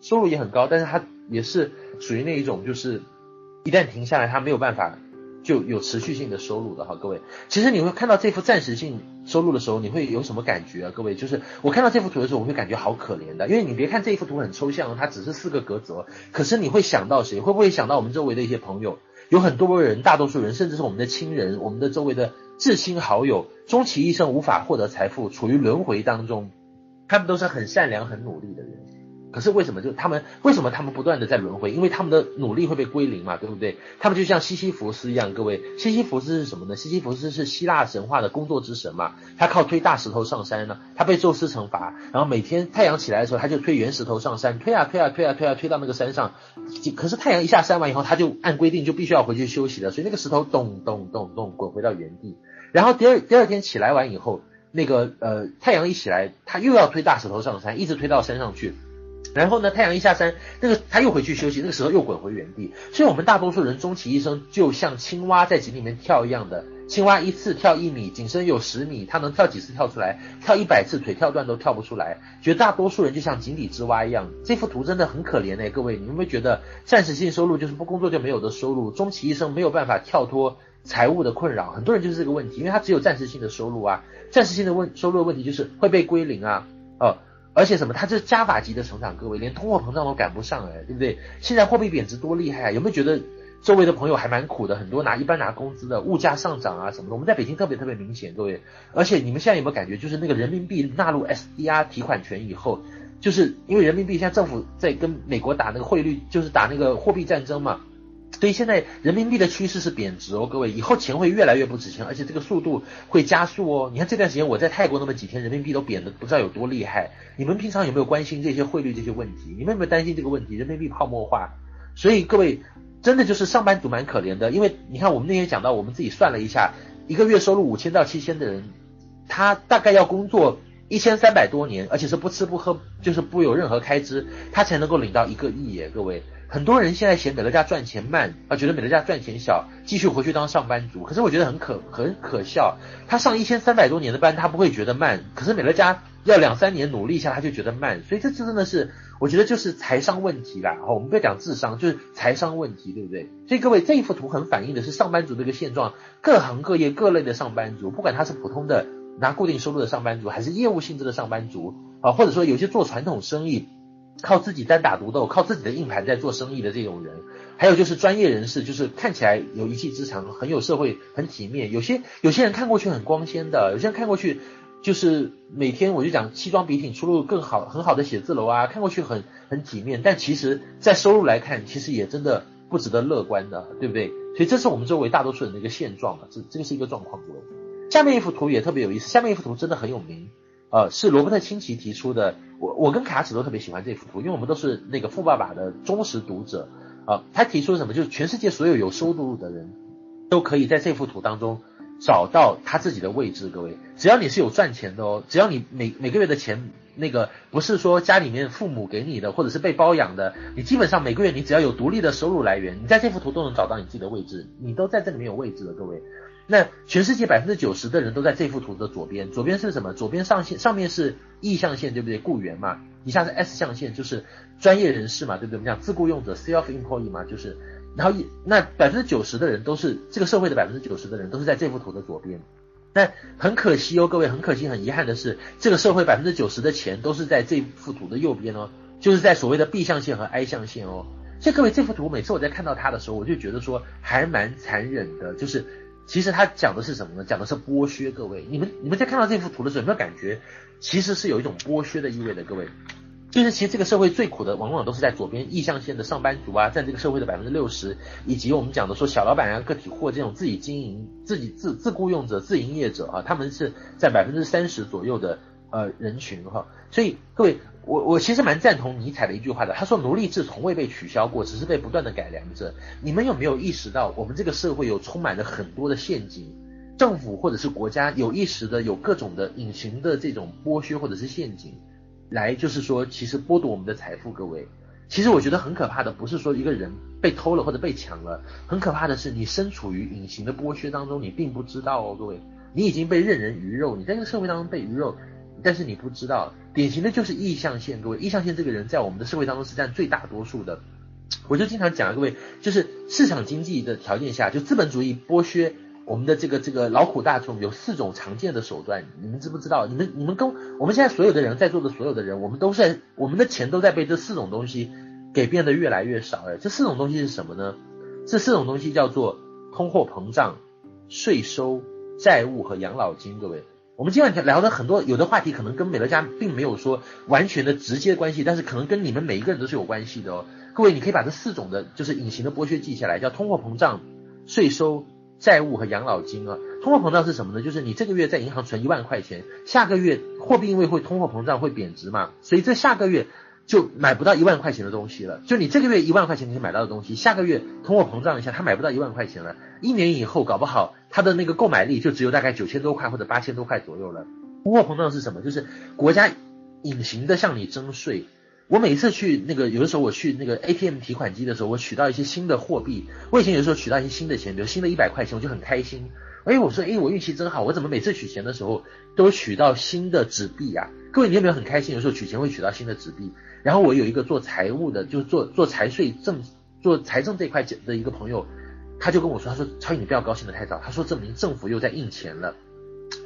收入也很高，但是他也是属于那一种，就是一旦停下来，他没有办法。就有持续性的收入的哈，各位，其实你会看到这幅暂时性收入的时候，你会有什么感觉啊？各位，就是我看到这幅图的时候，我会感觉好可怜的，因为你别看这幅图很抽象，它只是四个格子，可是你会想到谁？会不会想到我们周围的一些朋友？有很多人，大多数人，甚至是我们的亲人，我们的周围的至亲好友，终其一生无法获得财富，处于轮回当中，他们都是很善良、很努力的人。可是为什么就他们为什么他们不断的在轮回？因为他们的努力会被归零嘛，对不对？他们就像西西弗斯一样，各位，西西弗斯是什么呢？西西弗斯是希腊神话的工作之神嘛，他靠推大石头上山呢，他被宙斯惩罚，然后每天太阳起来的时候，他就推圆石头上山，推啊推啊推啊推啊推到那个山上，可是太阳一下山完以后，他就按规定就必须要回去休息了，所以那个石头咚咚咚咚滚回到原地，然后第二第二天起来完以后，那个呃太阳一起来，他又要推大石头上山，一直推到山上去。然后呢，太阳一下山，那个他又回去休息，那个时候又滚回原地。所以，我们大多数人终其一生就像青蛙在井里面跳一样的，青蛙一次跳一米，井深有十米，它能跳几次跳出来？跳一百次腿跳断都跳不出来。绝大多数人就像井底之蛙一样。这幅图真的很可怜哎，各位，你们会觉得暂时性收入就是不工作就没有的收入，终其一生没有办法跳脱财务的困扰。很多人就是这个问题，因为他只有暂时性的收入啊，暂时性的问收入的问题就是会被归零啊，哦。而且什么？它这加法级的成长，各位连通货膨胀都赶不上哎，对不对？现在货币贬值多厉害啊！有没有觉得周围的朋友还蛮苦的？很多拿一般拿工资的，物价上涨啊什么的。我们在北京特别特别明显，各位。而且你们现在有没有感觉，就是那个人民币纳入 SDR 提款权以后，就是因为人民币现在政府在跟美国打那个汇率，就是打那个货币战争嘛。所以现在人民币的趋势是贬值哦，各位，以后钱会越来越不值钱，而且这个速度会加速哦。你看这段时间我在泰国那么几天，人民币都贬得不知道有多厉害。你们平常有没有关心这些汇率这些问题？你们有没有担心这个问题？人民币泡沫化，所以各位真的就是上班族蛮可怜的，因为你看我们那天讲到，我们自己算了一下，一个月收入五千到七千的人，他大概要工作一千三百多年，而且是不吃不喝，就是不有任何开支，他才能够领到一个亿耶，各位。很多人现在嫌美乐家赚钱慢啊，觉得美乐家赚钱小，继续回去当上班族。可是我觉得很可很可笑，他上一千三百多年的班，他不会觉得慢。可是美乐家要两三年努力一下，他就觉得慢。所以这次真的是，我觉得就是财商问题啦。好，我们不要讲智商，就是财商问题，对不对？所以各位这一幅图很反映的是上班族的一个现状，各行各业各类的上班族，不管他是普通的拿固定收入的上班族，还是业务性质的上班族啊，或者说有些做传统生意。靠自己单打独斗，靠自己的硬盘在做生意的这种人，还有就是专业人士，就是看起来有一技之长，很有社会，很体面。有些有些人看过去很光鲜的，有些人看过去就是每天我就讲西装笔挺，出入更好很好的写字楼啊，看过去很很体面，但其实在收入来看，其实也真的不值得乐观的，对不对？所以这是我们周围大多数人的一个现状嘛，这这个是一个状况，下面一幅图也特别有意思，下面一幅图真的很有名。呃，是罗伯特清崎提出的。我我跟卡尺都特别喜欢这幅图，因为我们都是那个富爸爸的忠实读者啊、呃。他提出了什么？就是全世界所有有收入的人都可以在这幅图当中找到他自己的位置。各位，只要你是有赚钱的哦，只要你每每个月的钱那个不是说家里面父母给你的，或者是被包养的，你基本上每个月你只要有独立的收入来源，你在这幅图都能找到你自己的位置，你都在这里面有位置的，各位。那全世界百分之九十的人都在这幅图的左边，左边是什么？左边上线上面是 E 象限，对不对？雇员嘛，底下是 S 象限，就是专业人士嘛，对不对？我们讲自雇用者 （self-employed） 嘛，就是，然后那百分之九十的人都是这个社会的百分之九十的人都是在这幅图的左边。那很可惜哦，各位，很可惜，很遗憾的是，这个社会百分之九十的钱都是在这幅图的右边哦，就是在所谓的 B 象限和 I 象限哦。所以各位，这幅图每次我在看到它的时候，我就觉得说还蛮残忍的。就是其实它讲的是什么呢？讲的是剥削。各位，你们你们在看到这幅图的时候，有没有感觉其实是有一种剥削的意味的？各位，就是其实这个社会最苦的，往往都是在左边意象线的上班族啊，占这个社会的百分之六十，以及我们讲的说小老板啊、个体户这种自己经营、自己自自雇佣者、自营业者啊，他们是在百分之三十左右的呃人群哈。所以各位。我我其实蛮赞同尼采的一句话的，他说奴隶制从未被取消过，只是被不断的改良着。你们有没有意识到，我们这个社会有充满了很多的陷阱，政府或者是国家有意识的有各种的隐形的这种剥削或者是陷阱，来就是说其实剥夺我们的财富。各位，其实我觉得很可怕的不是说一个人被偷了或者被抢了，很可怕的是你身处于隐形的剥削当中，你并不知道哦，各位，你已经被任人鱼肉，你在这个社会当中被鱼肉。但是你不知道，典型的就是意象线，各位，意象线这个人在我们的社会当中是占最大多数的。我就经常讲，各位，就是市场经济的条件下，就资本主义剥削我们的这个这个劳苦大众有四种常见的手段，你们知不知道？你们你们跟我们现在所有的人在座的所有的人，我们都是在我们的钱都在被这四种东西给变得越来越少。哎，这四种东西是什么呢？这四种东西叫做通货膨胀、税收、债务和养老金，各位。我们今晚聊的很多有的话题，可能跟美乐家并没有说完全的直接关系，但是可能跟你们每一个人都是有关系的哦。各位，你可以把这四种的，就是隐形的剥削记下来，叫通货膨胀、税收、债务和养老金啊。通货膨胀是什么呢？就是你这个月在银行存一万块钱，下个月货币因为会通货膨胀会贬值嘛，所以这下个月。就买不到一万块钱的东西了。就你这个月一万块钱可以买到的东西，下个月通货膨胀一下，他买不到一万块钱了。一年以后，搞不好他的那个购买力就只有大概九千多块或者八千多块左右了。通货膨胀是什么？就是国家隐形的向你征税。我每次去那个，有的时候我去那个 ATM 提款机的时候，我取到一些新的货币。我以前有时候取到一些新的钱，比如新的一百块钱，我就很开心。哎，我说，哎，我运气真好，我怎么每次取钱的时候都取到新的纸币啊？各位，你有没有很开心？有时候取钱会取到新的纸币。然后我有一个做财务的，就是做做财税政做财政这块的一个朋友，他就跟我说，他说超宇你不要高兴得太早，他说证明政府又在印钱了，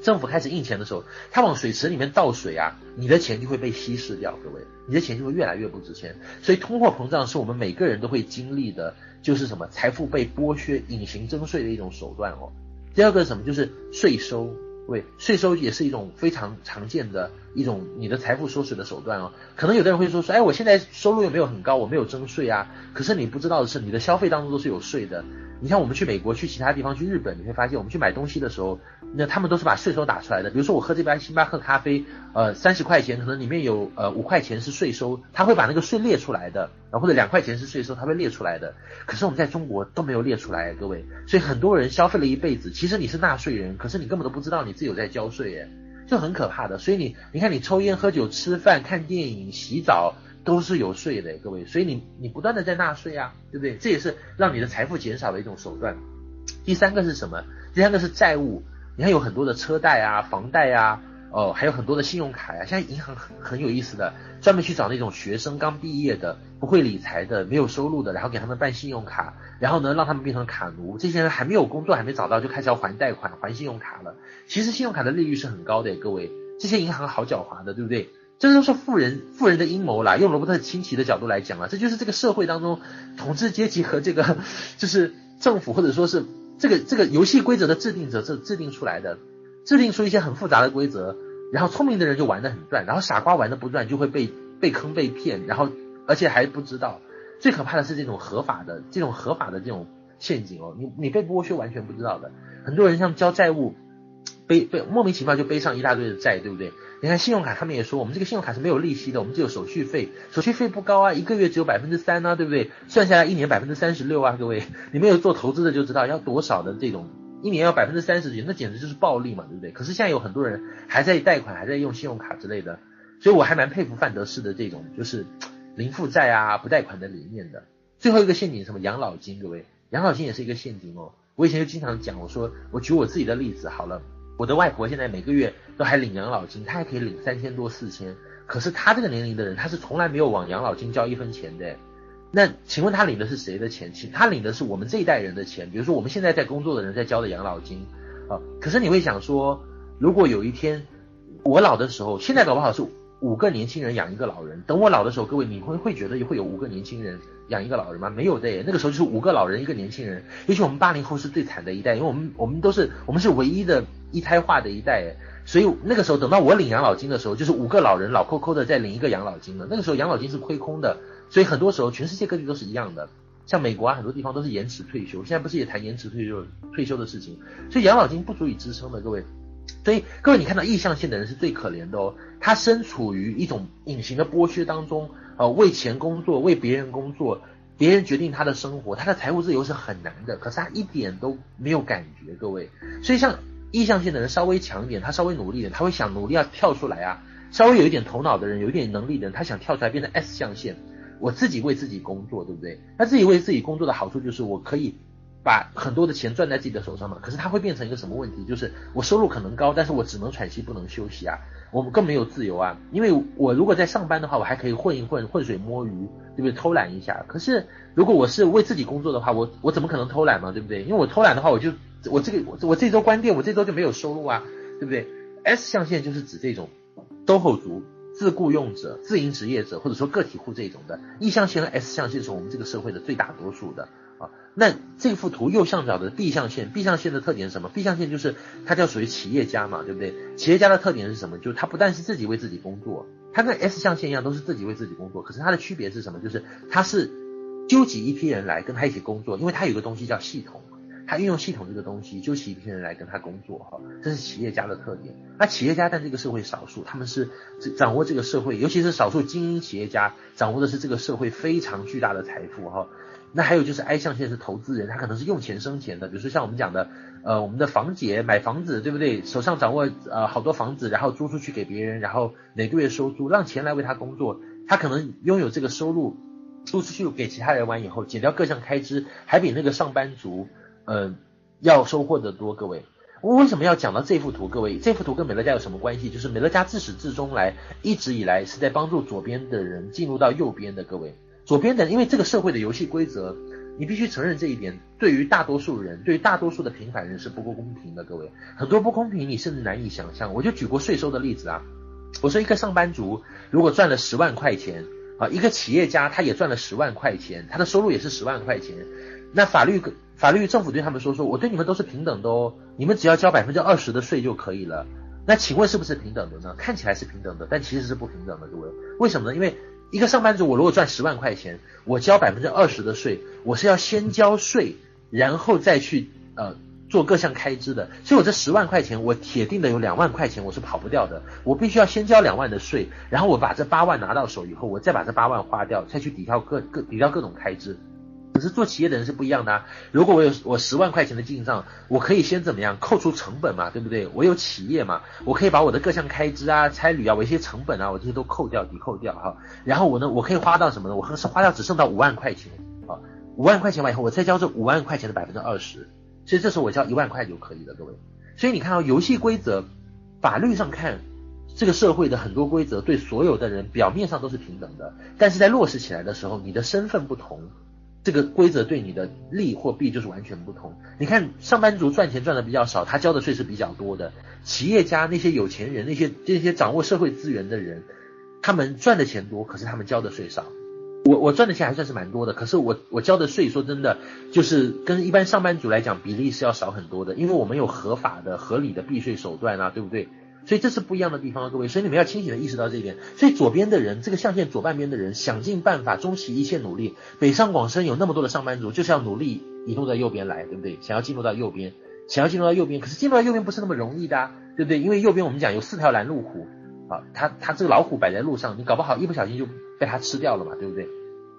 政府开始印钱的时候，他往水池里面倒水啊，你的钱就会被稀释掉，各位，你的钱就会越来越不值钱，所以通货膨胀是我们每个人都会经历的，就是什么财富被剥削、隐形征税的一种手段哦。第二个是什么？就是税收。对，税收也是一种非常常见的一种你的财富缩水的手段哦。可能有的人会说说，哎，我现在收入又没有很高，我没有征税啊。可是你不知道的是，你的消费当中都是有税的。你像我们去美国、去其他地方、去日本，你会发现我们去买东西的时候，那他们都是把税收打出来的。比如说我喝这杯星巴克咖啡，呃，三十块钱，可能里面有呃五块钱是税收，他会把那个税列出来的，然后或者两块钱是税收，他会列出来的。可是我们在中国都没有列出来，各位，所以很多人消费了一辈子，其实你是纳税人，可是你根本都不知道你自己有在交税，哎，就很可怕的。所以你你看，你抽烟、喝酒、吃饭、看电影、洗澡。都是有税的，各位，所以你你不断的在纳税啊，对不对？这也是让你的财富减少的一种手段。第三个是什么？第三个是债务，你看有很多的车贷啊、房贷啊，哦，还有很多的信用卡呀、现在银行很很有意思的，专门去找那种学生刚毕业的、不会理财的、没有收入的，然后给他们办信用卡，然后呢让他们变成卡奴。这些人还没有工作，还没找到，就开始要还贷款、还信用卡了。其实信用卡的利率是很高的，各位，这些银行好狡猾的，对不对？这都是富人富人的阴谋啦，用罗伯特清崎的角度来讲啊，这就是这个社会当中统治阶级和这个就是政府或者说是这个这个游戏规则的制定者这制定出来的，制定出一些很复杂的规则，然后聪明的人就玩得很转，然后傻瓜玩得不转就会被被坑被骗，然后而且还不知道，最可怕的是这种合法的这种合法的这种陷阱哦，你你被剥削完全不知道的，很多人像交债务，背背莫名其妙就背上一大堆的债，对不对？你看信用卡，他们也说我们这个信用卡是没有利息的，我们只有手续费，手续费不高啊，一个月只有百分之三啊，对不对？算下来一年百分之三十六啊，各位，你们有做投资的就知道要多少的这种，一年要百分之三十几，那简直就是暴利嘛，对不对？可是现在有很多人还在贷款，还在用信用卡之类的，所以我还蛮佩服范德士的这种就是零负债啊、不贷款的理念的。最后一个陷阱什么？养老金，各位，养老金也是一个陷阱哦。我以前就经常讲，我说我举我自己的例子好了。我的外婆现在每个月都还领养老金，她还可以领三千多四千，可是她这个年龄的人，她是从来没有往养老金交一分钱的。那请问他领的是谁的钱？请他领的是我们这一代人的钱，比如说我们现在在工作的人在交的养老金啊。可是你会想说，如果有一天我老的时候，现在搞不好是五个年轻人养一个老人。等我老的时候，各位你会会觉得会有五个年轻人养一个老人吗？没有的，那个时候就是五个老人一个年轻人。尤其我们八零后是最惨的一代，因为我们我们都是我们是唯一的一胎化的一代，所以那个时候等到我领养老金的时候，就是五个老人老抠抠的在领一个养老金了。那个时候养老金是亏空的，所以很多时候全世界各地都是一样的。像美国啊，很多地方都是延迟退休，现在不是也谈延迟退休退休的事情，所以养老金不足以支撑的，各位。所以各位，你看到意象线的人是最可怜的哦，他身处于一种隐形的剥削当中，呃，为钱工作，为别人工作，别人决定他的生活，他的财务自由是很难的，可是他一点都没有感觉，各位。所以像意象线的人稍微强一点，他稍微努力一点，他会想努力要跳出来啊，稍微有一点头脑的人，有一点能力的人，他想跳出来变成 S 象限。我自己为自己工作，对不对？那自己为自己工作的好处就是我可以把很多的钱赚在自己的手上嘛。可是它会变成一个什么问题？就是我收入可能高，但是我只能喘息不能休息啊。我们更没有自由啊。因为我如果在上班的话，我还可以混一混，浑水摸鱼，对不对？偷懒一下。可是如果我是为自己工作的话，我我怎么可能偷懒嘛？对不对？因为我偷懒的话，我就我这个我这周关店，我这周就没有收入啊，对不对？S 象限就是指这种兜后族。自雇用者、自营职业者，或者说个体户这种的，意象线和 S 象限是我们这个社会的最大多数的啊。那这幅图右上角的 B 象限，B 象限的特点是什么？B 象限就是它叫属于企业家嘛，对不对？企业家的特点是什么？就是他不但是自己为自己工作，他跟 S 象限一样都是自己为自己工作，可是它的区别是什么？就是他是纠集一批人来跟他一起工作，因为他有个东西叫系统。他运用系统这个东西，就请一批人来跟他工作，哈，这是企业家的特点。那企业家在这个社会少数，他们是掌握这个社会，尤其是少数精英企业家，掌握的是这个社会非常巨大的财富，哈。那还有就是 I 象限是投资人，他可能是用钱生钱的，比如说像我们讲的，呃，我们的房姐买房子，对不对？手上掌握呃好多房子，然后租出去给别人，然后每个月收租，让钱来为他工作，他可能拥有这个收入，租出去给其他人玩以后，减掉各项开支，还比那个上班族。嗯、要收获的多，各位。我为什么要讲到这幅图？各位，这幅图跟美乐家有什么关系？就是美乐家自始至终来，一直以来是在帮助左边的人进入到右边的，各位。左边的，因为这个社会的游戏规则，你必须承认这一点，对于大多数人，对于大多数的平凡人是不够公平的，各位。很多不公平，你甚至难以想象。我就举过税收的例子啊，我说一个上班族如果赚了十万块钱啊，一个企业家他也赚了十万块钱，他的收入也是十万块钱。那法律法律政府对他们说，说我对你们都是平等的哦，你们只要交百分之二十的税就可以了。那请问是不是平等的呢？看起来是平等的，但其实是不平等的，各位。为什么呢？因为一个上班族，我如果赚十万块钱，我交百分之二十的税，我是要先交税，然后再去呃做各项开支的。所以我这十万块钱，我铁定的有两万块钱我是跑不掉的。我必须要先交两万的税，然后我把这八万拿到手以后，我再把这八万花掉，再去抵掉各各抵掉各种开支。可是做企业的人是不一样的啊！如果我有我十万块钱的进账，我可以先怎么样扣除成本嘛，对不对？我有企业嘛，我可以把我的各项开支啊、差旅啊、我一些成本啊，我这些都扣掉、抵扣掉哈。然后我呢，我可以花到什么呢？我可是花掉只剩到五万块钱啊，五万块钱完以后，我再交这五万块钱的百分之二十，所以这时候我交一万块就可以了，各位。所以你看到游戏规则，法律上看，这个社会的很多规则对所有的人表面上都是平等的，但是在落实起来的时候，你的身份不同。这个规则对你的利或弊就是完全不同。你看，上班族赚钱赚的比较少，他交的税是比较多的。企业家那些有钱人，那些这些掌握社会资源的人，他们赚的钱多，可是他们交的税少。我我赚的钱还算是蛮多的，可是我我交的税，说真的，就是跟一般上班族来讲比例是要少很多的，因为我们有合法的、合理的避税手段啊，对不对？所以这是不一样的地方，各位，所以你们要清醒的意识到这一点。所以左边的人，这个象限左半边的人，想尽办法，终其一切努力，北上广深有那么多的上班族，就是要努力移动到右边来，对不对？想要进入到右边，想要进入到右边，可是进入到右边不是那么容易的啊，对不对？因为右边我们讲有四条拦路虎啊，它它这个老虎摆在路上，你搞不好一不小心就被它吃掉了嘛，对不对？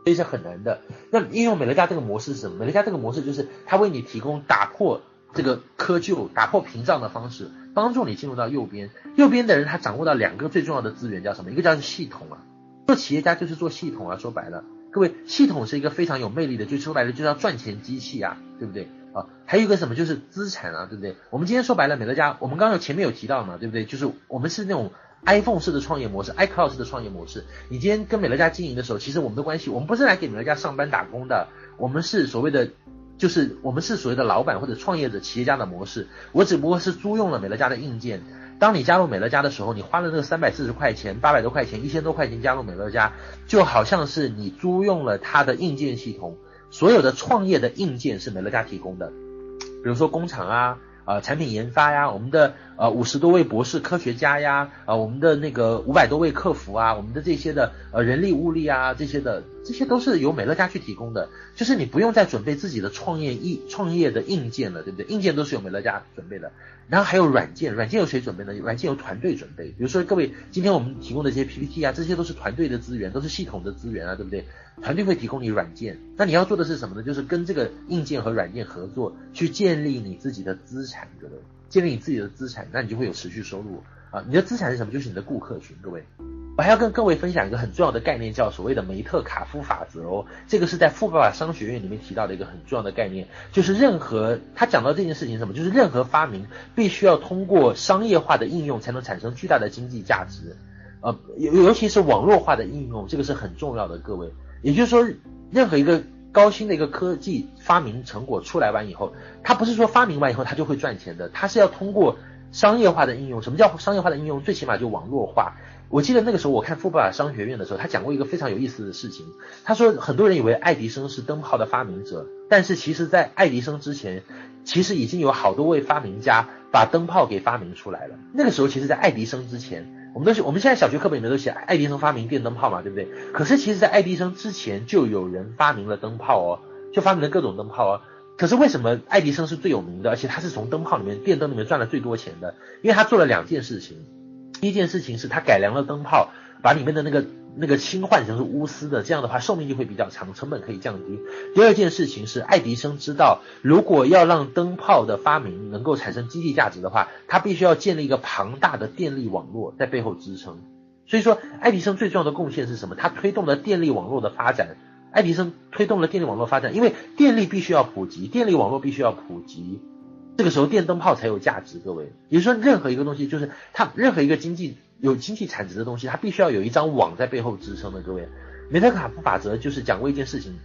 所以是很难的。那应用美乐家这个模式是什么？美乐家这个模式就是它为你提供打破这个窠臼、打破屏障的方式。帮助你进入到右边，右边的人他掌握到两个最重要的资源，叫什么？一个叫系统啊，做企业家就是做系统啊。说白了，各位，系统是一个非常有魅力的，就说白了就是要赚钱机器啊，对不对啊？还有一个什么就是资产啊，对不对？我们今天说白了，美乐家，我们刚刚前面有提到嘛，对不对？就是我们是那种 iPhone 式的创业模式，iCloud 式的创业模式。你今天跟美乐家经营的时候，其实我们的关系，我们不是来给美乐家上班打工的，我们是所谓的。就是我们是所谓的老板或者创业者、企业家的模式，我只不过是租用了美乐家的硬件，当你加入美乐家的时候，你花了那个三百四十块钱、八百多块钱、一千多块钱加入美乐家，就好像是你租用了它的硬件系统，所有的创业的硬件是美乐家提供的，比如说工厂啊。呃，产品研发呀，我们的呃五十多位博士科学家呀，呃，我们的那个五百多位客服啊，我们的这些的呃人力物力啊，这些的这些都是由美乐家去提供的，就是你不用再准备自己的创业硬创业的硬件了，对不对？硬件都是由美乐家准备的，然后还有软件，软件由谁准备呢？软件由团队准备，比如说各位今天我们提供的这些 PPT 啊，这些都是团队的资源，都是系统的资源啊，对不对？团队会提供你软件，那你要做的是什么呢？就是跟这个硬件和软件合作，去建立你自己的资产，各位，建立你自己的资产，那你就会有持续收入啊。你的资产是什么？就是你的顾客群，各位。我还要跟各位分享一个很重要的概念，叫所谓的梅特卡夫法则哦。这个是在富爸爸商学院里面提到的一个很重要的概念，就是任何他讲到这件事情什么？就是任何发明必须要通过商业化的应用才能产生巨大的经济价值，呃，尤尤其是网络化的应用，这个是很重要的，各位。也就是说，任何一个高新的一个科技发明成果出来完以后，它不是说发明完以后它就会赚钱的，它是要通过商业化的应用。什么叫商业化的应用？最起码就网络化。我记得那个时候我看富爸爸商学院的时候，他讲过一个非常有意思的事情。他说，很多人以为爱迪生是灯泡的发明者，但是其实在爱迪生之前，其实已经有好多位发明家把灯泡给发明出来了。那个时候，其实，在爱迪生之前。我们都是我们现在小学课本里面都写爱迪生发明电灯泡嘛，对不对？可是其实，在爱迪生之前就有人发明了灯泡哦，就发明了各种灯泡哦。可是为什么爱迪生是最有名的，而且他是从灯泡里面、电灯里面赚了最多钱的？因为他做了两件事情。第一件事情是他改良了灯泡，把里面的那个。那个氢换成是钨丝的，这样的话寿命就会比较长，成本可以降低。第二件事情是爱迪生知道，如果要让灯泡的发明能够产生经济价值的话，他必须要建立一个庞大的电力网络在背后支撑。所以说，爱迪生最重要的贡献是什么？他推动了电力网络的发展。爱迪生推动了电力网络发展，因为电力必须要普及，电力网络必须要普及，这个时候电灯泡才有价值。各位，也就是说，任何一个东西，就是它任何一个经济。有经济产值的东西，它必须要有一张网在背后支撑的。各位，梅特卡夫法则就是讲过一件事情，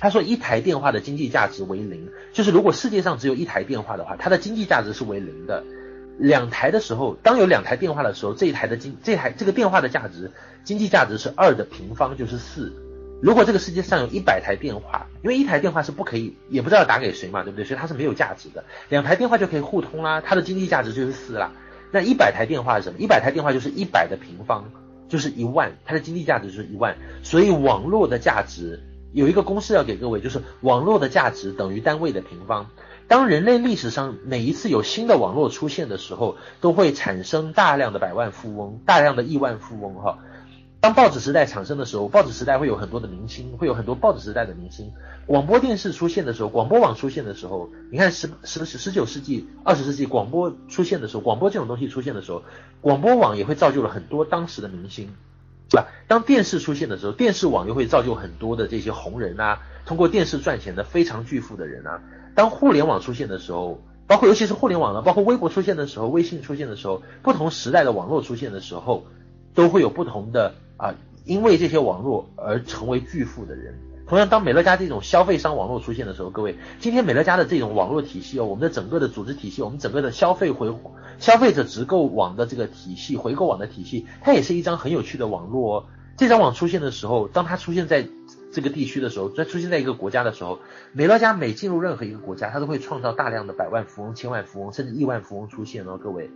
他说一台电话的经济价值为零，就是如果世界上只有一台电话的话，它的经济价值是为零的。两台的时候，当有两台电话的时候，这一台的经这台这个电话的价值经济价值是二的平方就是四。如果这个世界上有一百台电话，因为一台电话是不可以，也不知道打给谁嘛，对不对？所以它是没有价值的。两台电话就可以互通啦，它的经济价值就是四啦。那一百台电话是什么？一百台电话就是一百的平方，就是一万，它的经济价值就是一万。所以网络的价值有一个公式要给各位，就是网络的价值等于单位的平方。当人类历史上每一次有新的网络出现的时候，都会产生大量的百万富翁，大量的亿万富翁哈。当报纸时代产生的时候，报纸时代会有很多的明星，会有很多报纸时代的明星。广播电视出现的时候，广播网出现的时候，你看十十十九世纪、二十世纪广播出现的时候，广播这种东西出现的时候，广播网也会造就了很多当时的明星，对吧？当电视出现的时候，电视网又会造就很多的这些红人啊，通过电视赚钱的非常巨富的人啊。当互联网出现的时候，包括尤其是互联网啊，包括微博出现的时候，微信出现的时候，不同时代的网络出现的时候，都会有不同的。啊，因为这些网络而成为巨富的人，同样当美乐家这种消费商网络出现的时候，各位，今天美乐家的这种网络体系哦，我们的整个的组织体系，我们整个的消费回消费者直购网的这个体系，回购网的体系，它也是一张很有趣的网络哦。这张网出现的时候，当它出现在这个地区的时候，在出现在一个国家的时候，美乐家每进入任何一个国家，它都会创造大量的百万富翁、千万富翁，甚至亿万富翁出现哦，各位。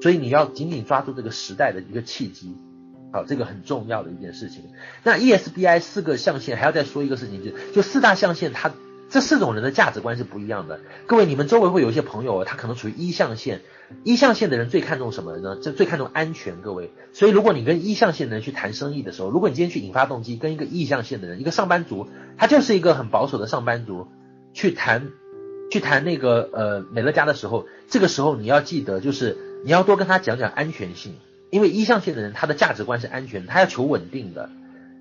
所以你要紧紧抓住这个时代的一个契机。好，这个很重要的一件事情。那 ESBI 四个象限还要再说一个事情，就就四大象限，它这四种人的价值观是不一样的。各位，你们周围会有一些朋友，他可能处于一象限。一象限的人最看重什么呢？这最看重安全。各位，所以如果你跟一象限的人去谈生意的时候，如果你今天去引发动机跟一个一象限的人，一个上班族，他就是一个很保守的上班族，去谈去谈那个呃美乐家的时候，这个时候你要记得，就是你要多跟他讲讲安全性。因为一象限的人，他的价值观是安全，他要求稳定的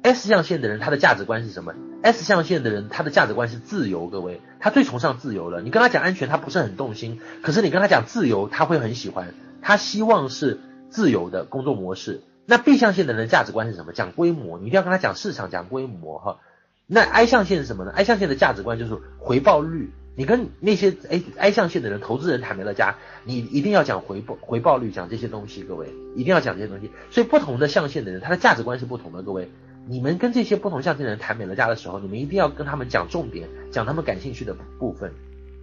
；S 象限的人，他的价值观是什么？S 象限的人，他的价值观是自由。各位，他最崇尚自由了。你跟他讲安全，他不是很动心；可是你跟他讲自由，他会很喜欢。他希望是自由的工作模式。那 B 象限的人价值观是什么？讲规模，你一定要跟他讲市场，讲规模哈。那 I 象限是什么呢？I 象限的价值观就是回报率。你跟那些哎 I 象限的人、投资人谈美乐家，你一定要讲回报回报率，讲这些东西，各位一定要讲这些东西。所以不同的象限的人，他的价值观是不同的，各位。你们跟这些不同象限的人谈美乐家的时候，你们一定要跟他们讲重点，讲他们感兴趣的部分。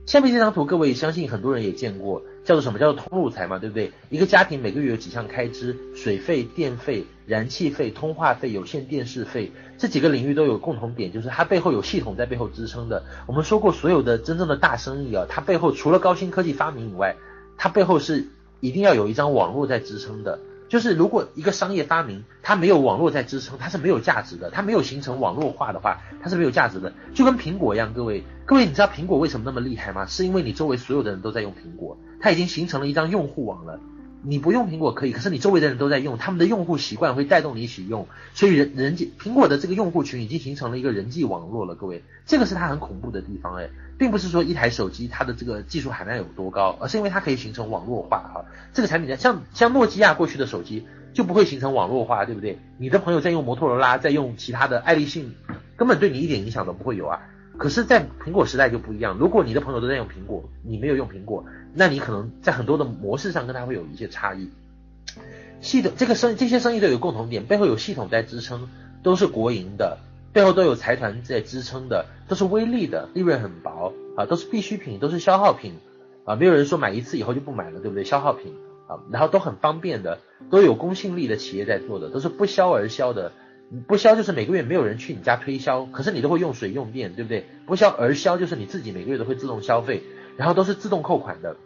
下面这张图，各位相信很多人也见过，叫做什么？叫做通路财嘛，对不对？一个家庭每个月有几项开支：水费、电费、燃气费、通话费、有线电视费，这几个领域都有共同点，就是它背后有系统在背后支撑的。我们说过，所有的真正的大生意啊，它背后除了高新科技发明以外，它背后是一定要有一张网络在支撑的。就是如果一个商业发明它没有网络在支撑，它是没有价值的。它没有形成网络化的话，它是没有价值的。就跟苹果一样，各位，各位，你知道苹果为什么那么厉害吗？是因为你周围所有的人都在用苹果，它已经形成了一张用户网了。你不用苹果可以，可是你周围的人都在用，他们的用户习惯会带动你一起用，所以人人际苹果的这个用户群已经形成了一个人际网络了。各位，这个是它很恐怖的地方哎。并不是说一台手机它的这个技术含量有多高，而是因为它可以形成网络化哈。这个产品呢，像像诺基亚过去的手机就不会形成网络化，对不对？你的朋友在用摩托罗拉，在用其他的爱立信，根本对你一点影响都不会有啊。可是，在苹果时代就不一样。如果你的朋友都在用苹果，你没有用苹果，那你可能在很多的模式上跟他会有一些差异。系统这个生这些生意都有共同点，背后有系统在支撑，都是国营的。背后都有财团在支撑的，都是微利的，利润很薄啊，都是必需品，都是消耗品啊，没有人说买一次以后就不买了，对不对？消耗品啊，然后都很方便的，都有公信力的企业在做的，都是不销而销的，不销就是每个月没有人去你家推销，可是你都会用水用电，对不对？不销而销就是你自己每个月都会自动消费，然后都是自动扣款的，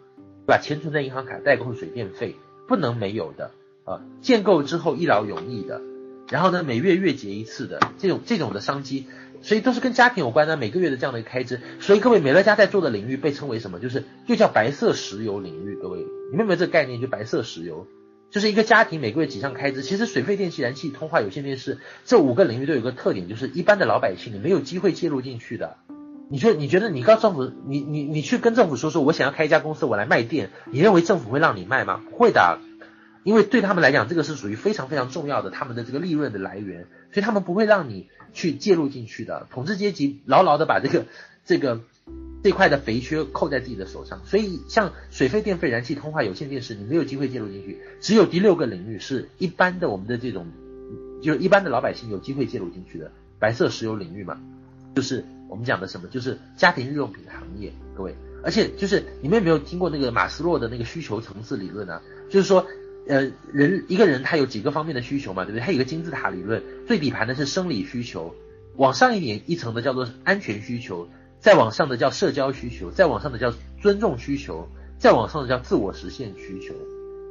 把钱存在银行卡代扣水电费，不能没有的啊，建构之后一劳永逸的。然后呢，每月月结一次的这种这种的商机，所以都是跟家庭有关的，每个月的这样的一个开支。所以各位，美乐家在做的领域被称为什么？就是就叫白色石油领域。各位，你们有没有这个概念？就白色石油，就是一个家庭每个月几项开支。其实水费、电气、燃气、通话、有线电视这五个领域都有个特点，就是一般的老百姓你没有机会介入进去的。你觉得你觉得你告政府，你你你去跟政府说说，我想要开一家公司，我来卖电，你认为政府会让你卖吗？不会的。因为对他们来讲，这个是属于非常非常重要的，他们的这个利润的来源，所以他们不会让你去介入进去的。统治阶级牢牢的把这个这个这块的肥缺扣在自己的手上，所以像水费、电费、燃气、通话、有线电视，你没有机会介入进去。只有第六个领域是一般的我们的这种，就是一般的老百姓有机会介入进去的白色石油领域嘛，就是我们讲的什么，就是家庭日用品行业，各位。而且就是你们有没有听过那个马斯洛的那个需求层次理论呢？就是说。呃，人一个人他有几个方面的需求嘛，对不对？他有个金字塔理论，最底盘的是生理需求，往上一点一层的叫做安全需求，再往上的叫社交需求，再往上的叫尊重需求，再往上的叫自我实现需求。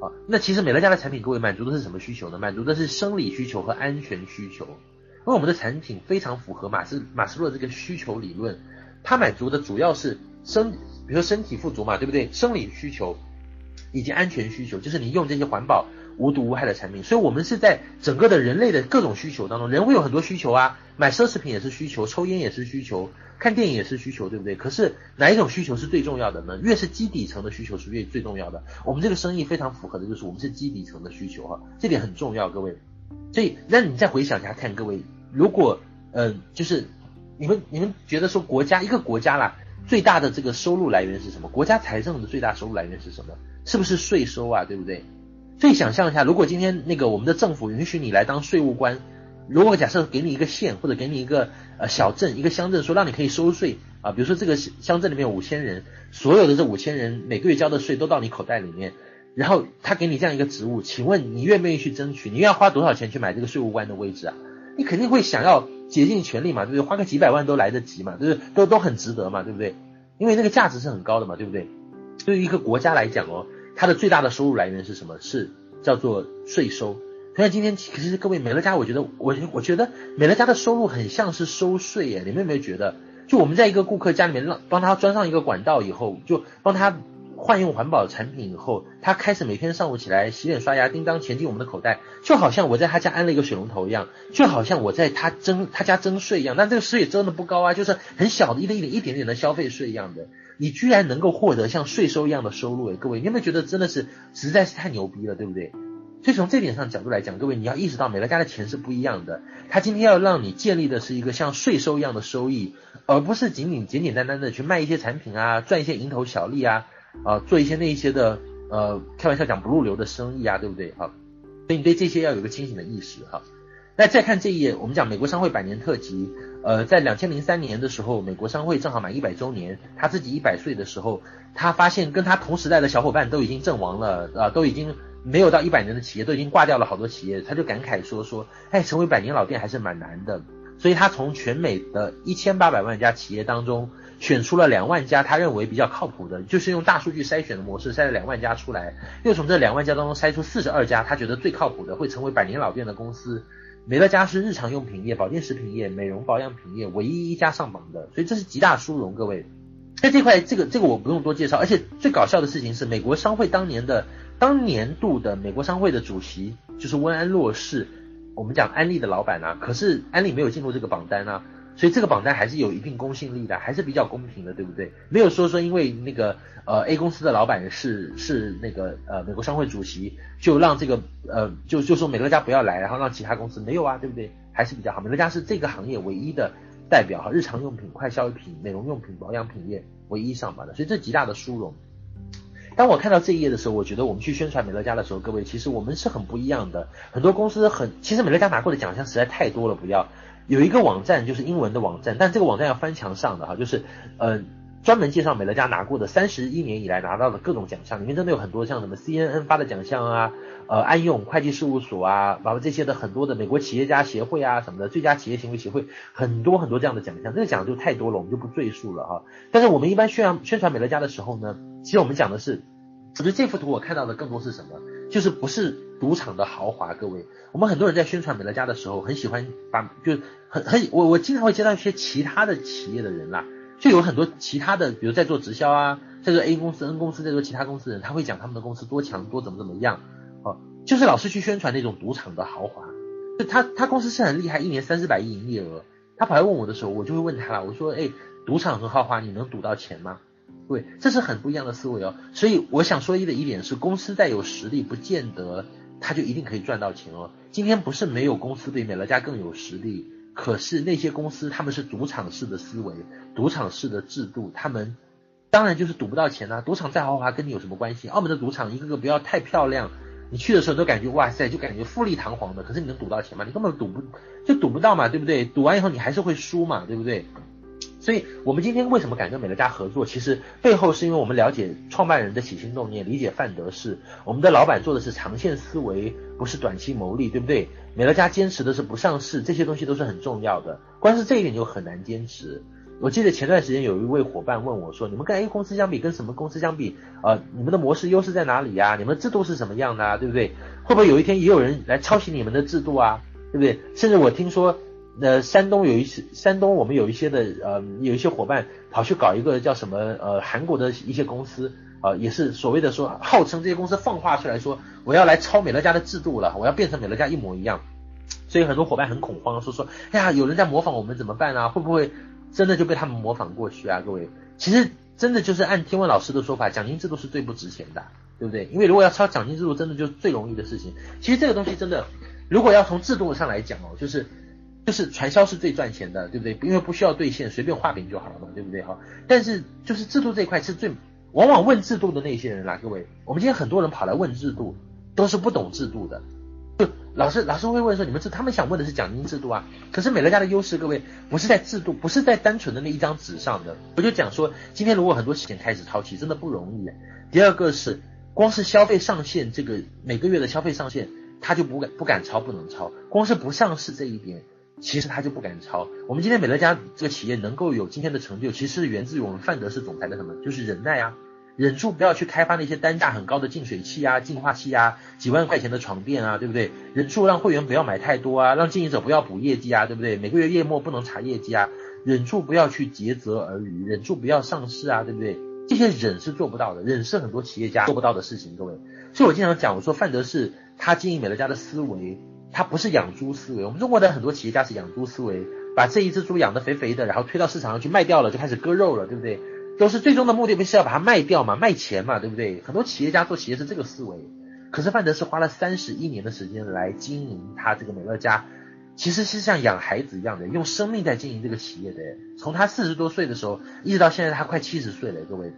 啊，那其实美乐家的产品，各位满足的是什么需求呢？满足的是生理需求和安全需求。因为我们的产品非常符合马斯马斯洛这个需求理论，它满足的主要是生，比如说身体富足嘛，对不对？生理需求。以及安全需求，就是你用这些环保、无毒无害的产品。所以，我们是在整个的人类的各种需求当中，人会有很多需求啊，买奢侈品也是需求，抽烟也是需求，看电影也是需求，对不对？可是哪一种需求是最重要的呢？越是基底层的需求是越最重要的。我们这个生意非常符合的就是我们是基底层的需求哈，这点很重要，各位。所以，那你再回想一下看，各位，如果嗯、就是你们你们觉得说国家一个国家啦，最大的这个收入来源是什么？国家财政的最大收入来源是什么？是不是税收啊？对不对？所以想象一下，如果今天那个我们的政府允许你来当税务官，如果假设给你一个县或者给你一个呃小镇一个乡镇，说让你可以收税啊，比如说这个乡镇里面有五千人，所有的这五千人每个月交的税都到你口袋里面，然后他给你这样一个职务，请问你愿不愿意去争取？你愿意花多少钱去买这个税务官的位置啊？你肯定会想要竭尽全力嘛，对不对？花个几百万都来得及嘛，对不对？都都很值得嘛，对不对？因为那个价值是很高的嘛，对不对？对于一个国家来讲哦。它的最大的收入来源是什么？是叫做税收。所以今天其实各位美乐家，我觉得我我觉得美乐家的收入很像是收税耶。你们有没有觉得？就我们在一个顾客家里面让帮他装上一个管道以后，就帮他换用环保产品以后，他开始每天上午起来洗脸刷牙，叮当钱进我们的口袋，就好像我在他家安了一个水龙头一样，就好像我在他征他家征税一样。但这个税也征的不高啊，就是很小的一点一点一点点的消费税一样的。你居然能够获得像税收一样的收入诶，各位，你有没有觉得真的是实在是太牛逼了，对不对？所以从这点上角度来讲，各位你要意识到美乐家的钱是不一样的。他今天要让你建立的是一个像税收一样的收益，而不是仅仅简简单单的去卖一些产品啊，赚一些蝇头小利啊，啊，做一些那一些的呃，开玩笑讲不入流的生意啊，对不对？好，所以你对这些要有个清醒的意识哈。那再看这一页，我们讲美国商会百年特辑。呃，在两千零三年的时候，美国商会正好满一百周年，他自己一百岁的时候，他发现跟他同时代的小伙伴都已经阵亡了，啊，都已经没有到一百年的企业都已经挂掉了好多企业，他就感慨说说，哎，成为百年老店还是蛮难的。所以他从全美的一千八百万家企业当中选出了两万家他认为比较靠谱的，就是用大数据筛选的模式筛了两万家出来，又从这两万家当中筛出四十二家他觉得最靠谱的会成为百年老店的公司。美乐家是日常用品业、保健食品业、美容保养品业唯一一家上榜的，所以这是极大殊荣。各位，在这块，这个这个我不用多介绍。而且最搞笑的事情是，美国商会当年的当年度的美国商会的主席就是温安洛士，我们讲安利的老板啊，可是安利没有进入这个榜单啊。所以这个榜单还是有一定公信力的，还是比较公平的，对不对？没有说说因为那个呃 A 公司的老板是是那个呃美国商会主席，就让这个呃就就说美乐家不要来，然后让其他公司没有啊，对不对？还是比较好。美乐家是这个行业唯一的代表哈，日常用品、快消品、美容用品、保养品业唯一上榜的，所以这极大的殊荣。当我看到这一页的时候，我觉得我们去宣传美乐家的时候，各位其实我们是很不一样的。很多公司很，其实美乐家拿过的奖项实在太多了，不要。有一个网站就是英文的网站，但这个网站要翻墙上的哈，就是呃专门介绍美乐家拿过的三十一年以来拿到的各种奖项，里面真的有很多像什么 CNN 发的奖项啊，呃安永会计事务所啊，包括这些的很多的美国企业家协会啊什么的最佳企业行为协会，很多很多这样的奖项，这个奖就太多了，我们就不赘述了哈。但是我们一般宣扬宣传美乐家的时候呢，其实我们讲的是，我觉得这幅图我看到的更多是什么？就是不是赌场的豪华，各位，我们很多人在宣传美乐家的时候，很喜欢把，就很很，我我经常会接到一些其他的企业的人啦，就有很多其他的，比如在做直销啊，在做 A 公司、N 公司，在做其他公司的人，他会讲他们的公司多强多怎么怎么样，哦，就是老是去宣传那种赌场的豪华，就他他公司是很厉害，一年三四百亿营业额，他跑来问我的时候，我就会问他了，我说，哎，赌场很豪华，你能赌到钱吗？对，这是很不一样的思维哦。所以我想说一的一点是，公司再有实力，不见得他就一定可以赚到钱哦。今天不是没有公司比美乐家更有实力，可是那些公司他们是赌场式的思维，赌场式的制度，他们当然就是赌不到钱啊。赌场再豪华跟你有什么关系？澳门的赌场一个个不要太漂亮，你去的时候都感觉哇塞，就感觉富丽堂皇的，可是你能赌到钱吗？你根本赌不就赌不到嘛，对不对？赌完以后你还是会输嘛，对不对？所以，我们今天为什么敢跟美乐家合作？其实背后是因为我们了解创办人的起心动念，理解范德士。我们的老板做的是长线思维，不是短期牟利，对不对？美乐家坚持的是不上市，这些东西都是很重要的。光是这一点就很难坚持。我记得前段时间有一位伙伴问我说：“你们跟 A 公司相比，跟什么公司相比？呃，你们的模式优势在哪里呀？你们的制度是什么样的啊？对不对？会不会有一天也有人来抄袭你们的制度啊？对不对？甚至我听说。”呃，山东有一些，山东我们有一些的，呃，有一些伙伴跑去搞一个叫什么，呃，韩国的一些公司，啊、呃，也是所谓的说，号称这些公司放话出来说，我要来抄美乐家的制度了，我要变成美乐家一模一样，所以很多伙伴很恐慌，说说，哎呀，有人在模仿我们怎么办啊？会不会真的就被他们模仿过去啊？各位，其实真的就是按天问老师的说法，奖金制度是最不值钱的，对不对？因为如果要抄奖金制度，真的就是最容易的事情。其实这个东西真的，如果要从制度上来讲哦，就是。就是传销是最赚钱的，对不对？因为不需要兑现，随便画饼就好了嘛，对不对？哈，但是就是制度这一块是最，往往问制度的那些人啦，各位，我们今天很多人跑来问制度，都是不懂制度的。就老师，老师会问说，你们是他们想问的是奖金制度啊？可是美乐家的优势，各位不是在制度，不是在单纯的那一张纸上的。我就讲说，今天如果很多钱开始抄起，真的不容易。第二个是，光是消费上限，这个每个月的消费上限，他就不敢不敢抄，不能抄。光是不上市这一点。其实他就不敢抄。我们今天美乐家这个企业能够有今天的成就，其实源自于我们范德士总裁的什么？就是忍耐啊，忍住不要去开发那些单价很高的净水器啊、净化器啊、几万块钱的床垫啊，对不对？忍住让会员不要买太多啊，让经营者不要补业绩啊，对不对？每个月月末不能查业绩啊，忍住不要去竭泽而渔，忍住不要上市啊，对不对？这些忍是做不到的，忍是很多企业家做不到的事情，各位。所以我经常讲，我说范德士他经营美乐家的思维。它不是养猪思维，我们中国的很多企业家是养猪思维，把这一只猪养得肥肥的，然后推到市场上去卖掉了，就开始割肉了，对不对？都是最终的目的不是要把它卖掉嘛，卖钱嘛，对不对？很多企业家做企业是这个思维，可是范德是花了三十一年的时间来经营他这个美乐家，其实是像养孩子一样的，用生命在经营这个企业的。从他四十多岁的时候，一直到现在他快七十岁了，各位。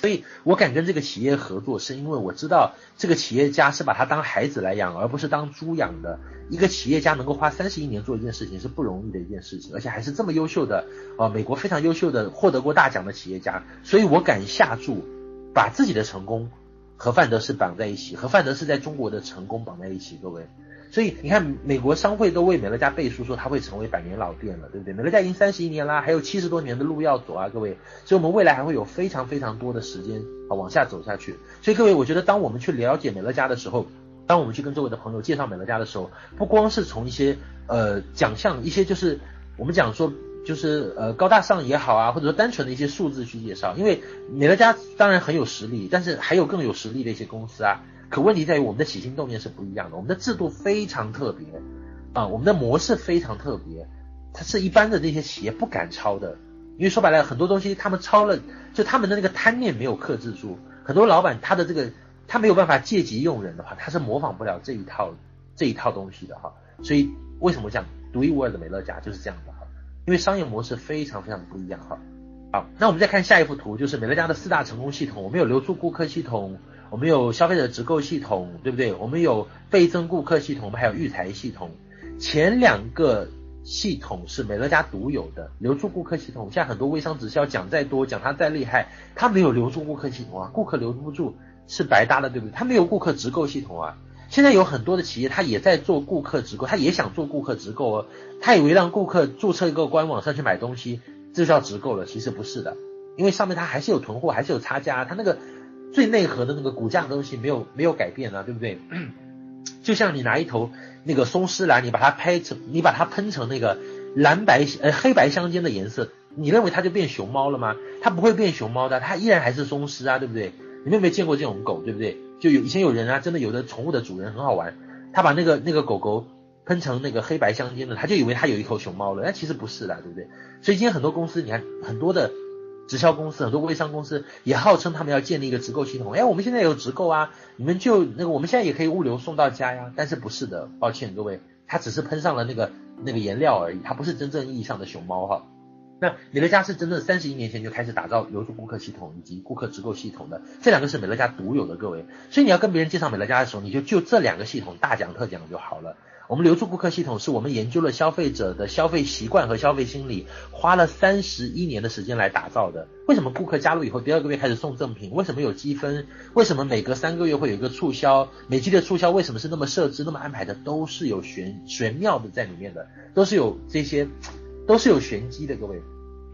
所以我敢跟这个企业合作，是因为我知道这个企业家是把他当孩子来养，而不是当猪养的。一个企业家能够花三十一年做一件事情是不容易的一件事情，而且还是这么优秀的，呃，美国非常优秀的获得过大奖的企业家。所以我敢下注，把自己的成功和范德士绑在一起，和范德士在中国的成功绑在一起，各位。所以你看，美国商会都为美乐家背书，说它会成为百年老店了，对不对？美乐家已经三十一年啦，还有七十多年的路要走啊，各位。所以，我们未来还会有非常非常多的时间啊往下走下去。所以，各位，我觉得当我们去了解美乐家的时候，当我们去跟周围的朋友介绍美乐家的时候，不光是从一些呃奖项，一些就是我们讲说就是呃高大上也好啊，或者说单纯的一些数字去介绍，因为美乐家当然很有实力，但是还有更有实力的一些公司啊。可问题在于我们的起心动念是不一样的，我们的制度非常特别啊，我们的模式非常特别，它是一般的那些企业不敢抄的，因为说白了很多东西他们抄了，就他们的那个贪念没有克制住，很多老板他的这个他没有办法借机用人的话，他是模仿不了这一套这一套东西的哈，所以为什么讲独一无二的美乐家就是这样的哈，因为商业模式非常非常不一样哈。好，那我们再看下一幅图，就是美乐家的四大成功系统，我们有留住顾客系统。我们有消费者直购系统，对不对？我们有倍增顾客系统，我们还有育才系统。前两个系统是美乐家独有的，留住顾客系统。现在很多微商直销讲再多，讲他再厉害，他没有留住顾客系统啊，顾客留不住是白搭的，对不对？他没有顾客直购系统啊。现在有很多的企业，他也在做顾客直购，他也想做顾客直购哦。他以为让顾客注册一个官网上去买东西，这就叫直购了，其实不是的，因为上面他还是有囤货，还是有差价，他那个。最内核的那个骨架的东西没有没有改变啊，对不对？就像你拿一头那个松狮蓝，你把它拍成，你把它喷成那个蓝白呃黑白相间的颜色，你认为它就变熊猫了吗？它不会变熊猫的，它依然还是松狮啊，对不对？你们有没有见过这种狗，对不对？就有以前有人啊，真的有的宠物的主人很好玩，他把那个那个狗狗喷成那个黑白相间的，他就以为他有一头熊猫了，但其实不是的，对不对？所以今天很多公司，你看很多的。直销公司很多微商公司也号称他们要建立一个直购系统，哎，我们现在有直购啊，你们就那个我们现在也可以物流送到家呀，但是不是的，抱歉各位，它只是喷上了那个那个颜料而已，它不是真正意义上的熊猫哈。那美乐家是真正三十一年前就开始打造留住顾客系统以及顾客直购系统的，这两个是美乐家独有的，各位，所以你要跟别人介绍美乐家的时候，你就就这两个系统大讲特讲就好了。我们留住顾客系统是我们研究了消费者的消费习惯和消费心理，花了三十一年的时间来打造的。为什么顾客加入以后第二个月开始送赠品？为什么有积分？为什么每隔三个月会有一个促销？每季的促销为什么是那么设置、那么安排的？都是有玄玄妙的在里面的，都是有这些，都是有玄机的，各位。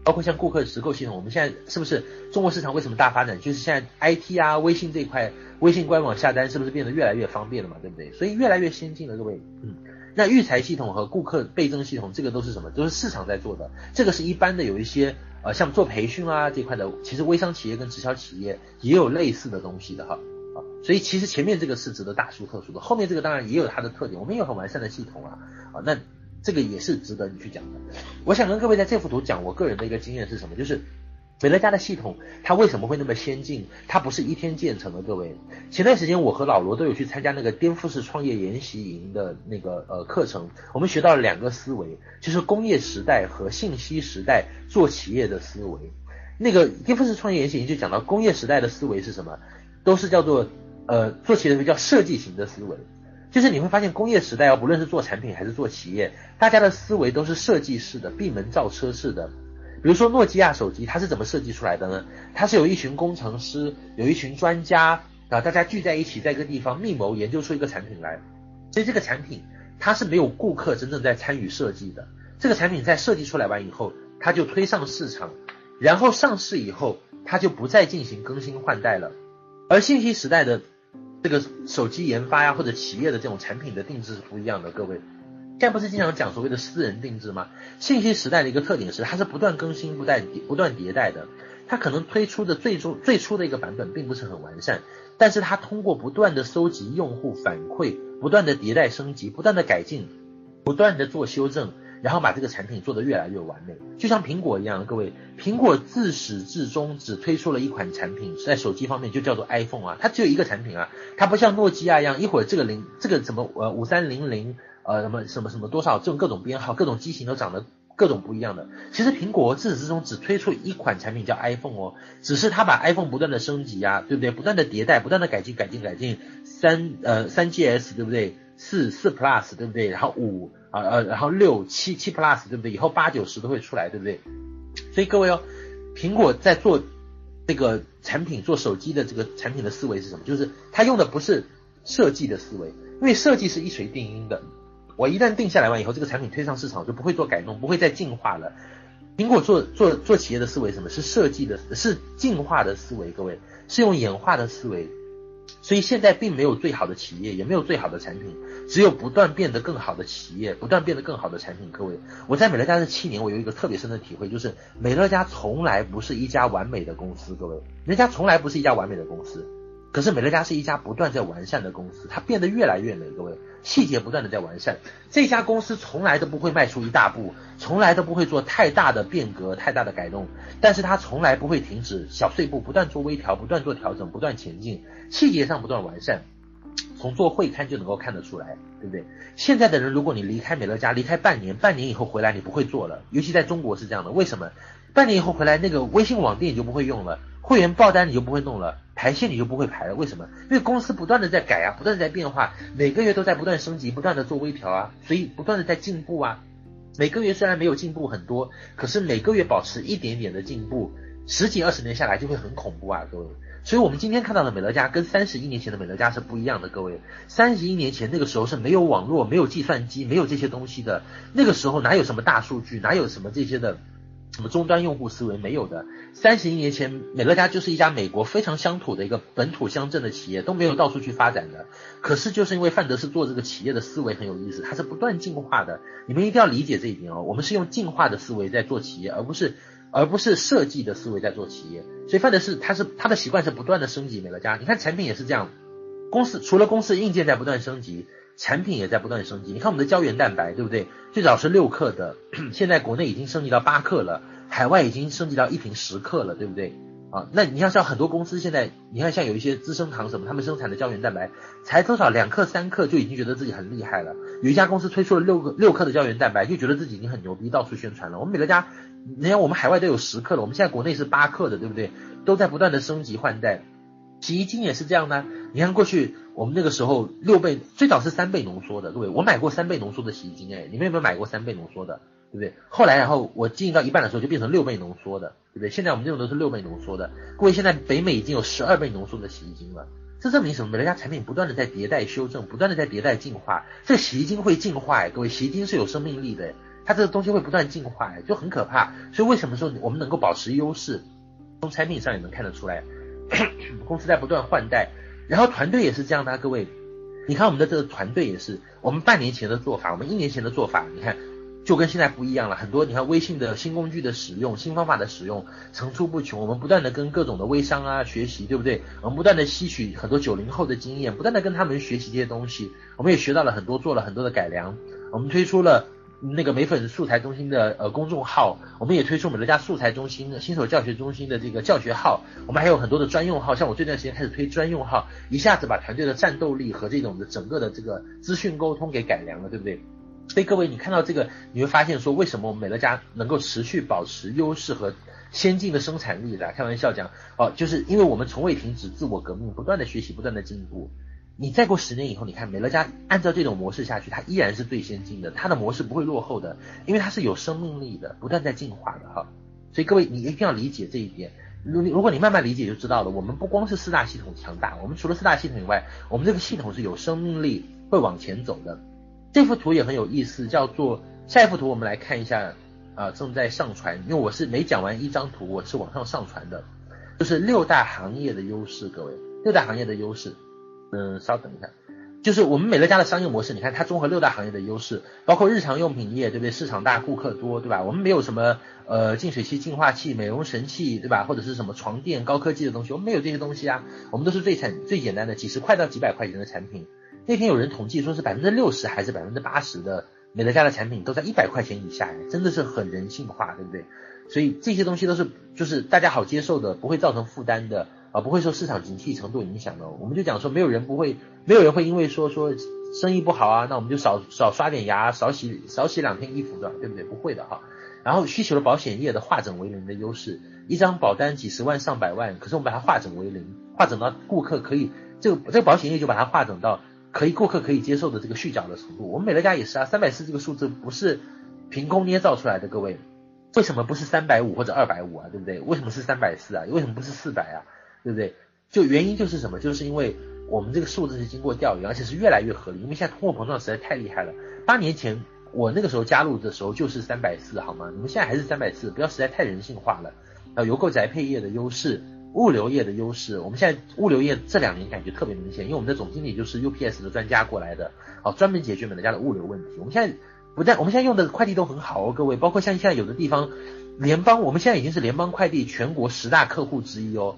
包括像顾客的直购系统，我们现在是不是中国市场为什么大发展？就是现在 IT 啊、微信这一块。微信官网下单是不是变得越来越方便了嘛？对不对？所以越来越先进了，各位。嗯，那育才系统和顾客倍增系统，这个都是什么？都是市场在做的。这个是一般的，有一些呃，像做培训啊这块的，其实微商企业跟直销企业也有类似的东西的哈。啊，所以其实前面这个是值得大书特书的，后面这个当然也有它的特点。我们有很完善的系统啊。啊，那这个也是值得你去讲的。我想跟各位在这幅图讲，我个人的一个经验是什么？就是。美乐家的系统，它为什么会那么先进？它不是一天建成的，各位。前段时间我和老罗都有去参加那个颠覆式创业研习营的那个呃课程，我们学到了两个思维，就是工业时代和信息时代做企业的思维。那个颠覆式创业研习营就讲到工业时代的思维是什么？都是叫做呃做企业的叫设计型的思维，就是你会发现工业时代啊，不论是做产品还是做企业，大家的思维都是设计式的，闭门造车式的。比如说诺基亚手机，它是怎么设计出来的呢？它是有一群工程师，有一群专家啊，大家聚在一起，在一个地方密谋研究出一个产品来。所以这个产品它是没有顾客真正在参与设计的。这个产品在设计出来完以后，它就推上市场，然后上市以后，它就不再进行更新换代了。而信息时代的这个手机研发呀，或者企业的这种产品的定制是不一样的，各位。现在不是经常讲所谓的私人定制吗？信息时代的一个特点是，它是不断更新、不断不断迭代的。它可能推出的最终最初的一个版本并不是很完善，但是它通过不断的收集用户反馈，不断的迭代升级，不断的改进，不断的做修正，然后把这个产品做得越来越完美，就像苹果一样，各位，苹果自始至终只推出了一款产品，在手机方面就叫做 iPhone 啊，它只有一个产品啊，它不像诺基亚一样，一会儿这个零这个什么呃五三零零呃什么什么什么多少这种各种编号，各种机型都长得各种不一样的。其实苹果自始至终只推出一款产品叫 iPhone 哦，只是它把 iPhone 不断的升级啊，对不对？不断的迭代，不断的改进改进改进，三呃三 GS 对不对？四四 Plus 对不对？然后五啊呃然后六七七 Plus 对不对？以后八九十都会出来对不对？所以各位哦，苹果在做这个产品做手机的这个产品的思维是什么？就是它用的不是设计的思维，因为设计是一锤定音的。我一旦定下来完以后，这个产品推上市场就不会做改动，不会再进化了。苹果做做做企业的思维什么？是设计的，是进化的思维。各位是用演化的思维。所以现在并没有最好的企业，也没有最好的产品，只有不断变得更好的企业，不断变得更好的产品。各位，我在美乐家这七年，我有一个特别深的体会，就是美乐家从来不是一家完美的公司。各位，美乐家从来不是一家完美的公司。可是美乐家是一家不断在完善的公司，它变得越来越美。各位，细节不断的在完善。这家公司从来都不会迈出一大步，从来都不会做太大的变革、太大的改动。但是它从来不会停止小碎步，不断做微调，不断做调整，不断前进，细节上不断完善。从做会刊就能够看得出来，对不对？现在的人，如果你离开美乐家，离开半年，半年以后回来，你不会做了。尤其在中国是这样的，为什么？半年以后回来，那个微信网店你就不会用了，会员爆单你就不会弄了。排线你就不会排了，为什么？因为公司不断的在改啊，不断的在变化，每个月都在不断升级，不断的做微调啊，所以不断的在进步啊。每个月虽然没有进步很多，可是每个月保持一点点的进步，十几二十年下来就会很恐怖啊，各位。所以我们今天看到的美乐家跟三十一年前的美乐家是不一样的，各位。三十一年前那个时候是没有网络、没有计算机、没有这些东西的，那个时候哪有什么大数据，哪有什么这些的。什么终端用户思维没有的？三十一年前，美乐家就是一家美国非常乡土的一个本土乡镇的企业，都没有到处去发展的。可是就是因为范德斯做这个企业的思维很有意思，它是不断进化的。你们一定要理解这一点哦。我们是用进化的思维在做企业，而不是而不是设计的思维在做企业。所以范德斯他是他的习惯是不断的升级美乐家。你看产品也是这样，公司除了公司硬件在不断升级。产品也在不断升级，你看我们的胶原蛋白，对不对？最早是六克的，现在国内已经升级到八克了，海外已经升级到一瓶十克了，对不对？啊，那你像像很多公司现在，你看像有一些资生堂什么，他们生产的胶原蛋白才多少两克三克就已经觉得自己很厉害了。有一家公司推出了六个六克的胶原蛋白，就觉得自己已经很牛逼，到处宣传了。我们美乐家，你看我们海外都有十克了，我们现在国内是八克的，对不对？都在不断的升级换代。洗衣精也是这样的，你看过去我们那个时候六倍，最早是三倍浓缩的，各位？我买过三倍浓缩的洗衣精，哎，你们有没有买过三倍浓缩的，对不对？后来然后我经营到一半的时候就变成六倍浓缩的，对不对？现在我们这种都是六倍浓缩的。各位，现在北美已经有十二倍浓缩的洗衣精了，这证明什么？美乐家产品不断的在迭代修正，不断的在迭代进化。这个洗衣精会进化，哎，各位，洗衣精是有生命力的，它这个东西会不断进化，哎，就很可怕。所以为什么说我们能够保持优势？从产品上也能看得出来。公司在不断换代，然后团队也是这样的啊，各位，你看我们的这个团队也是，我们半年前的做法，我们一年前的做法，你看就跟现在不一样了。很多你看微信的新工具的使用，新方法的使用层出不穷。我们不断的跟各种的微商啊学习，对不对？我们不断的吸取很多九零后的经验，不断的跟他们学习这些东西。我们也学到了很多，做了很多的改良。我们推出了。那个美粉素材中心的呃公众号，我们也推出美乐家素材中心的新手教学中心的这个教学号，我们还有很多的专用号，像我这段时间开始推专用号，一下子把团队的战斗力和这种的整个的这个资讯沟通给改良了，对不对？所以各位，你看到这个，你会发现说，为什么我们美乐家能够持续保持优势和先进的生产力的？开玩笑讲，哦，就是因为我们从未停止自我革命，不断的学习，不断的进步。你再过十年以后，你看美乐家按照这种模式下去，它依然是最先进的，它的模式不会落后的，因为它是有生命力的，不断在进化的哈。所以各位，你一定要理解这一点。如如果你慢慢理解就知道了，我们不光是四大系统强大，我们除了四大系统以外，我们这个系统是有生命力，会往前走的。这幅图也很有意思，叫做下一幅图，我们来看一下啊，正在上传，因为我是每讲完一张图，我是往上上传的，就是六大行业的优势，各位，六大行业的优势。嗯，稍等一下，就是我们美乐家的商业模式，你看它综合六大行业的优势，包括日常用品业，对不对？市场大，顾客多，对吧？我们没有什么呃净水器、净化器、美容神器，对吧？或者是什么床垫、高科技的东西，我们没有这些东西啊。我们都是最产最简单的，几十块到几百块钱的产品。那天有人统计说是百分之六十还是百分之八十的美乐家的产品都在一百块钱以下，真的是很人性化，对不对？所以这些东西都是就是大家好接受的，不会造成负担的啊，不会受市场景气程度影响的。我们就讲说，没有人不会，没有人会因为说说生意不好啊，那我们就少少刷点牙，少洗少洗两天衣服的，对不对？不会的哈。然后需求的保险业的化整为零的优势，一张保单几十万上百万，可是我们把它化整为零，化整到顾客可以这个这个保险业就把它化整到可以顾客可以接受的这个续缴的程度。我们美乐家也是啊，三百四这个数字不是凭空捏造出来的，各位。为什么不是三百五或者二百五啊？对不对？为什么是三百四啊？为什么不是四百啊？对不对？就原因就是什么？就是因为我们这个数字是经过调研，而且是越来越合理。因为现在通货膨胀实在太厉害了。八年前我那个时候加入的时候就是三百四，好吗？你们现在还是三百四，不要实在太人性化了。呃，邮购宅配业的优势，物流业的优势，我们现在物流业这两年感觉特别明显，因为我们的总经理就是 UPS 的专家过来的，好，专门解决美乐家的物流问题。我们现在。不但我们现在用的快递都很好哦，各位，包括像现在有的地方，联邦，我们现在已经是联邦快递全国十大客户之一哦，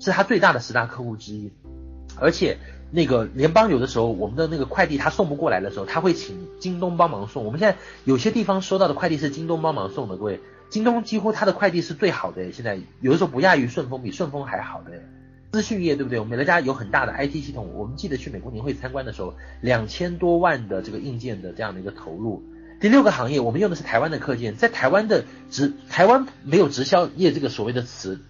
是他最大的十大客户之一。而且那个联邦有的时候，我们的那个快递他送不过来的时候，他会请京东帮忙送。我们现在有些地方收到的快递是京东帮忙送的，各位，京东几乎他的快递是最好的，现在有的时候不亚于顺丰，比顺丰还好的。资讯业对不对？我们美乐家有很大的 IT 系统，我们记得去美国年会参观的时候，两千多万的这个硬件的这样的一个投入。第六个行业，我们用的是台湾的课件，在台湾的直，台湾没有直销业这个所谓的词，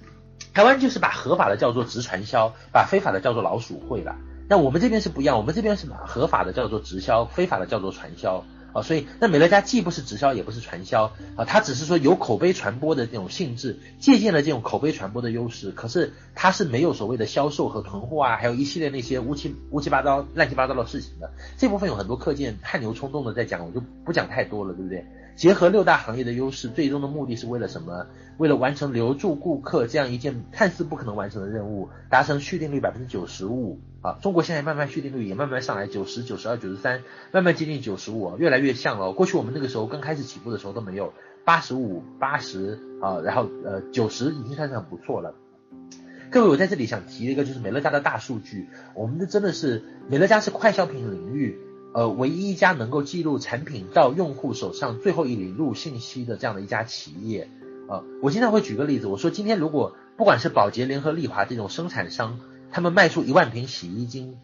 台湾就是把合法的叫做直传销，把非法的叫做老鼠会了。那我们这边是不一样，我们这边是把合法的叫做直销，非法的叫做传销。啊，所以那美乐家既不是直销，也不是传销啊，它只是说有口碑传播的这种性质，借鉴了这种口碑传播的优势。可是它是没有所谓的销售和囤货啊，还有一系列那些乌七乌七八糟、乱七八糟的事情的。这部分有很多课件汗牛充栋的在讲，我就不讲太多了，对不对？结合六大行业的优势，最终的目的是为了什么？为了完成留住顾客这样一件看似不可能完成的任务，达成续订率百分之九十五啊！中国现在慢慢续订率也慢慢上来，九十九十二九十三，慢慢接近九十五，越来越像了。过去我们那个时候刚开始起步的时候都没有八十五、八十啊，然后呃九十已经算是很不错了。各位，我在这里想提一个，就是美乐家的大数据，我们的真的是美乐家是快消品领域。呃，唯一一家能够记录产品到用户手上最后一里路信息的这样的一家企业，呃，我经常会举个例子，我说今天如果不管是宝洁、联合利华这种生产商，他们卖出一万瓶洗衣精，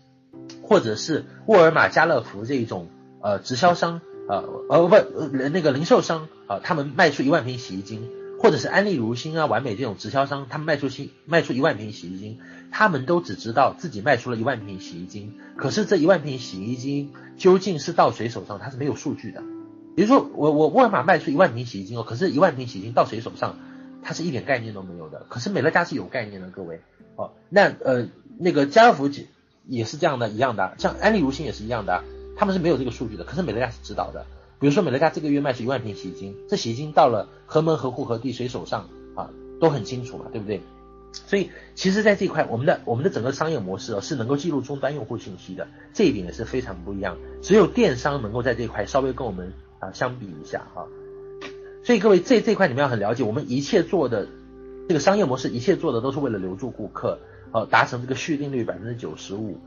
或者是沃尔玛、家乐福这种呃直销商，呃呃不呃那个零售商啊、呃，他们卖出一万瓶洗衣精，或者是安利如新啊、完美这种直销商，他们卖出新卖出一万瓶洗衣精。他们都只知道自己卖出了一万瓶洗衣精，可是这一万瓶洗衣精究竟是到谁手上，它是没有数据的。比如说我我沃尔玛卖出一万瓶洗衣精哦，可是一万瓶洗衣精到谁手上，它是一点概念都没有的。可是美乐家是有概念的，各位哦。那呃那个家乐福也是这样的，一样的，像安利如新也是一样的，他们是没有这个数据的。可是美乐家是知道的。比如说美乐家这个月卖出一万瓶洗衣精，这洗衣精到了何门何户何地谁手上啊，都很清楚嘛，对不对？所以，其实，在这一块，我们的我们的整个商业模式哦，是能够记录终端用户信息的，这一点也是非常不一样。只有电商能够在这一块稍微跟我们啊相比一下哈。所以各位，这这块你们要很了解，我们一切做的这个商业模式，一切做的都是为了留住顾客，呃，达成这个续订率百分之九十五，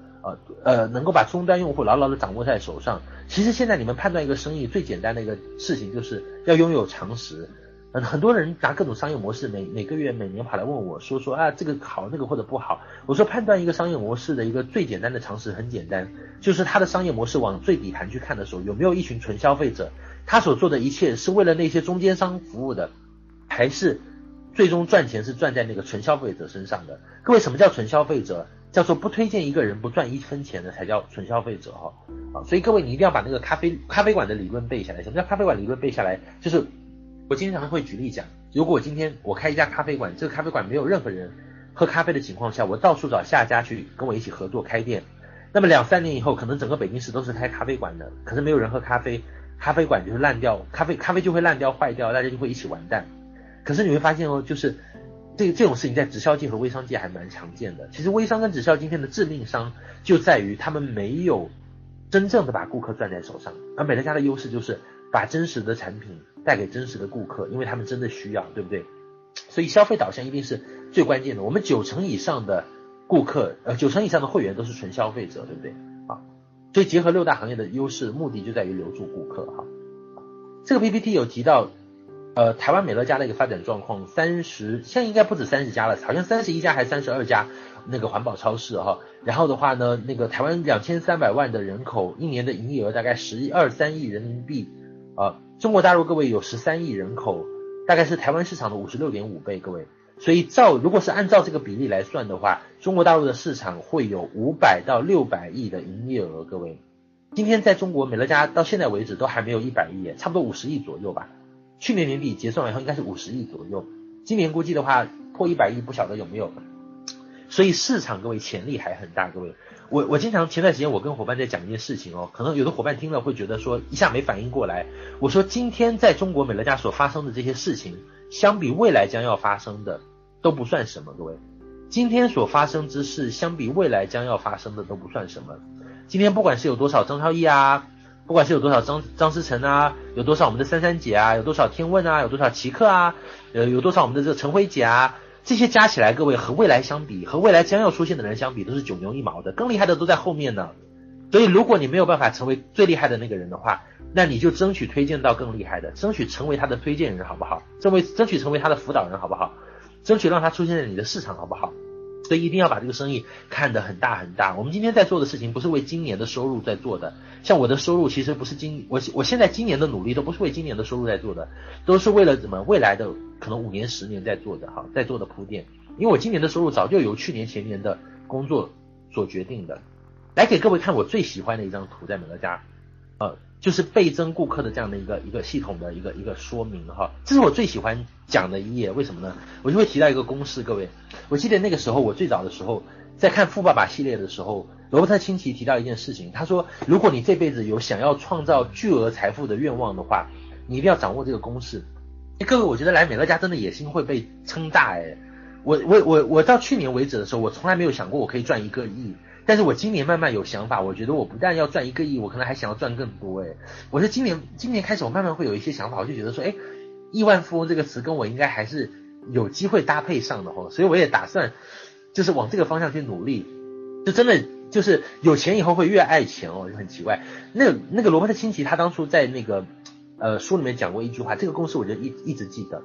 呃，能够把终端用户牢牢的掌握在手上。其实现在你们判断一个生意最简单的一个事情，就是要拥有常识。很很多人拿各种商业模式，每每个月、每年跑来问我说说啊，这个好，那个或者不好。我说判断一个商业模式的一个最简单的常识很简单，就是他的商业模式往最底盘去看的时候，有没有一群纯消费者，他所做的一切是为了那些中间商服务的，还是最终赚钱是赚在那个纯消费者身上的？各位，什么叫纯消费者？叫做不推荐一个人不赚一分钱的才叫纯消费者哈。啊，所以各位你一定要把那个咖啡咖啡馆的理论背下来。什么叫咖啡馆理论背下来？就是。我经常会举例讲，如果今天我开一家咖啡馆，这个咖啡馆没有任何人喝咖啡的情况下，我到处找下家去跟我一起合作开店，那么两三年以后，可能整个北京市都是开咖啡馆的，可是没有人喝咖啡，咖啡馆就是烂掉，咖啡咖啡就会烂掉坏掉，大家就会一起完蛋。可是你会发现哦，就是这这种事情在直销界和微商界还蛮常见的。其实微商跟直销今天的致命伤就在于他们没有真正的把顾客攥在手上，而美乐家的优势就是把真实的产品。带给真实的顾客，因为他们真的需要，对不对？所以消费导向一定是最关键的。我们九成以上的顾客，呃，九成以上的会员都是纯消费者，对不对？啊，所以结合六大行业的优势，目的就在于留住顾客哈。这个 PPT 有提到，呃，台湾美乐家的一个发展状况，三十现在应该不止三十家了，好像三十一家还是三十二家那个环保超市哈。然后的话呢，那个台湾两千三百万的人口，一年的营业额大概十二三亿人民币啊。中国大陆各位有十三亿人口，大概是台湾市场的五十六点五倍，各位。所以照如果是按照这个比例来算的话，中国大陆的市场会有五百到六百亿的营业额，各位。今天在中国美乐家到现在为止都还没有一百亿，差不多五十亿左右吧。去年年底结算完以后应该是五十亿左右，今年估计的话破一百亿不晓得有没有。所以市场各位潜力还很大，各位。我我经常前段时间我跟伙伴在讲一件事情哦，可能有的伙伴听了会觉得说一下没反应过来。我说今天在中国美乐家所发生的这些事情，相比未来将要发生的都不算什么，各位。今天所发生之事，相比未来将要发生的都不算什么。今天不管是有多少张超毅啊，不管是有多少张张思成啊，有多少我们的珊珊姐啊，有多少天问啊，有多少奇客啊，呃，有多少我们的这个陈辉姐啊，这些加起来，各位和未来相比，和未来将要出现的人相比，都是九牛一毛的，更厉害的都在后面呢。所以，如果你没有办法成为最厉害的那个人的话，那你就争取推荐到更厉害的，争取成为他的推荐人，好不好？争为争取成为他的辅导人，好不好？争取让他出现在你的市场，好不好？所以一定要把这个生意看得很大很大。我们今天在做的事情不是为今年的收入在做的，像我的收入其实不是今我我现在今年的努力都不是为今年的收入在做的，都是为了怎么未来的可能五年十年在做的哈，在做的铺垫。因为我今年的收入早就由去年前年的工作所决定的。来给各位看我最喜欢的一张图，在美乐家，呃。就是倍增顾客的这样的一个一个系统的一个一个说明哈，这是我最喜欢讲的一页。为什么呢？我就会提到一个公式，各位，我记得那个时候我最早的时候在看富爸爸系列的时候，罗伯特清崎提到一件事情，他说，如果你这辈子有想要创造巨额财富的愿望的话，你一定要掌握这个公式。各位，我觉得来美乐家真的野心会被撑大诶。我我我我到去年为止的时候，我从来没有想过我可以赚一个亿。但是我今年慢慢有想法，我觉得我不但要赚一个亿，我可能还想要赚更多诶。我是今年今年开始，我慢慢会有一些想法，我就觉得说，诶，亿万富翁这个词跟我应该还是有机会搭配上的哦，所以我也打算就是往这个方向去努力，就真的就是有钱以后会越爱钱哦，就很奇怪。那那个罗伯特清崎他当初在那个呃书里面讲过一句话，这个公式我就一一直记得。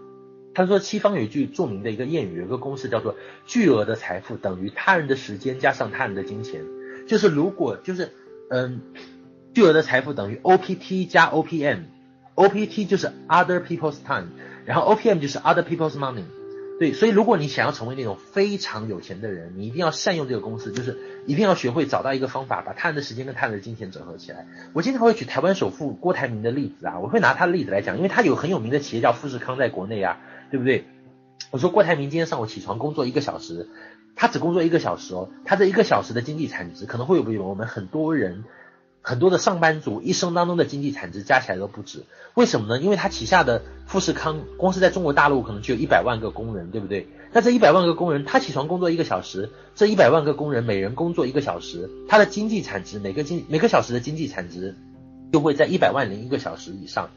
他说，西方有一句著名的一个谚语，有一个公式叫做“巨额的财富等于他人的时间加上他人的金钱”，就是如果就是嗯，巨额的财富等于 OPT 加 OPM，OPT 就是 other people's time，然后 OPM 就是 other people's money。对，所以如果你想要成为那种非常有钱的人，你一定要善用这个公式，就是一定要学会找到一个方法，把他人的时间跟他人的金钱整合起来。我经常会举台湾首富郭台铭的例子啊，我会拿他的例子来讲，因为他有很有名的企业叫富士康在国内啊。对不对？我说郭台铭今天上午起床工作一个小时，他只工作一个小时哦，他这一个小时的经济产值可能会有比我们很多人很多的上班族一生当中的经济产值加起来都不止。为什么呢？因为他旗下的富士康光是在中国大陆可能就有一百万个工人，对不对？那这一百万个工人，他起床工作一个小时，这一百万个工人每人工作一个小时，他的经济产值每个经每个小时的经济产值就会在一百万零一个小时以上。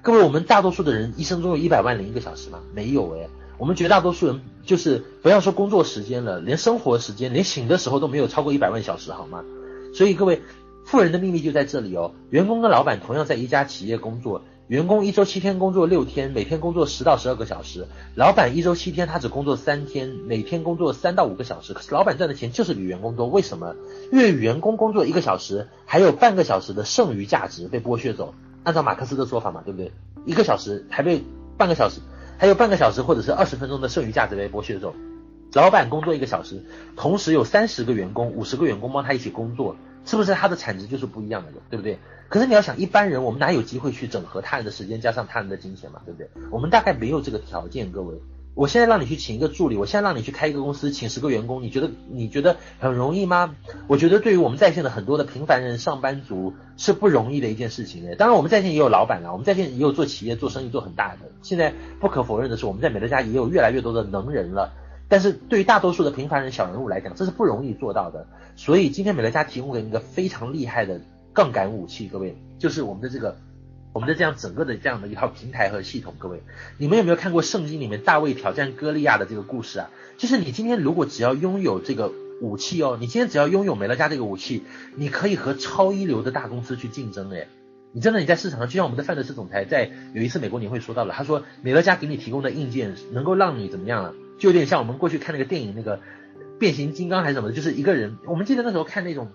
各位，我们大多数的人一生中有一百万零一个小时吗？没有诶。我们绝大多数人就是不要说工作时间了，连生活时间，连醒的时候都没有超过一百万小时，好吗？所以各位，富人的秘密就在这里哦。员工跟老板同样在一家企业工作，员工一周七天工作六天，每天工作十到十二个小时；老板一周七天，他只工作三天，每天工作三到五个小时。可是老板赚的钱就是比员工多，为什么？因为员工工作一个小时，还有半个小时的剩余价值被剥削走。按照马克思的说法嘛，对不对？一个小时还被半个小时，还有半个小时或者是二十分钟的剩余价值被剥削走。老板工作一个小时，同时有三十个员工、五十个员工帮他一起工作，是不是他的产值就是不一样的了，对不对？可是你要想，一般人我们哪有机会去整合他人的时间加上他人的金钱嘛，对不对？我们大概没有这个条件，各位。我现在让你去请一个助理，我现在让你去开一个公司，请十个员工，你觉得你觉得很容易吗？我觉得对于我们在线的很多的平凡人、上班族是不容易的一件事情诶。当然，我们在线也有老板了，我们在线也有做企业、做生意做很大的。现在不可否认的是，我们在美乐家也有越来越多的能人了。但是对于大多数的平凡人、小人物来讲，这是不容易做到的。所以今天美乐家提供给你一个非常厉害的杠杆武器，各位，就是我们的这个。我们的这样整个的这样的一套平台和系统，各位，你们有没有看过圣经里面大卫挑战歌利亚的这个故事啊？就是你今天如果只要拥有这个武器哦，你今天只要拥有美乐家这个武器，你可以和超一流的大公司去竞争诶。你真的你在市场上，就像我们的范德斯总裁在有一次美国年会说到了，他说美乐家给你提供的硬件能够让你怎么样了，就有点像我们过去看那个电影那个变形金刚还是什么，就是一个人，我们记得那时候看那种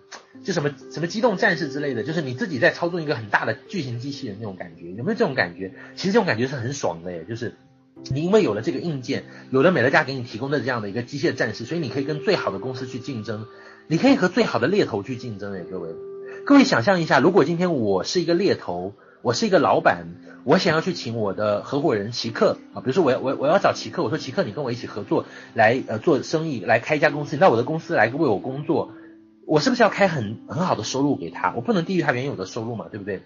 就什么什么机动战士之类的，就是你自己在操纵一个很大的巨型机器人那种感觉，有没有这种感觉？其实这种感觉是很爽的耶，就是你因为有了这个硬件，有了美乐家给你提供的这样的一个机械战士，所以你可以跟最好的公司去竞争，你可以和最好的猎头去竞争诶，各位。各位想象一下，如果今天我是一个猎头，我是一个老板，我想要去请我的合伙人奇克啊，比如说我要我我要找奇克，我说奇克，你跟我一起合作来呃做生意，来开一家公司，那我的公司来为我工作，我是不是要开很很好的收入给他？我不能低于他原有的收入嘛，对不对？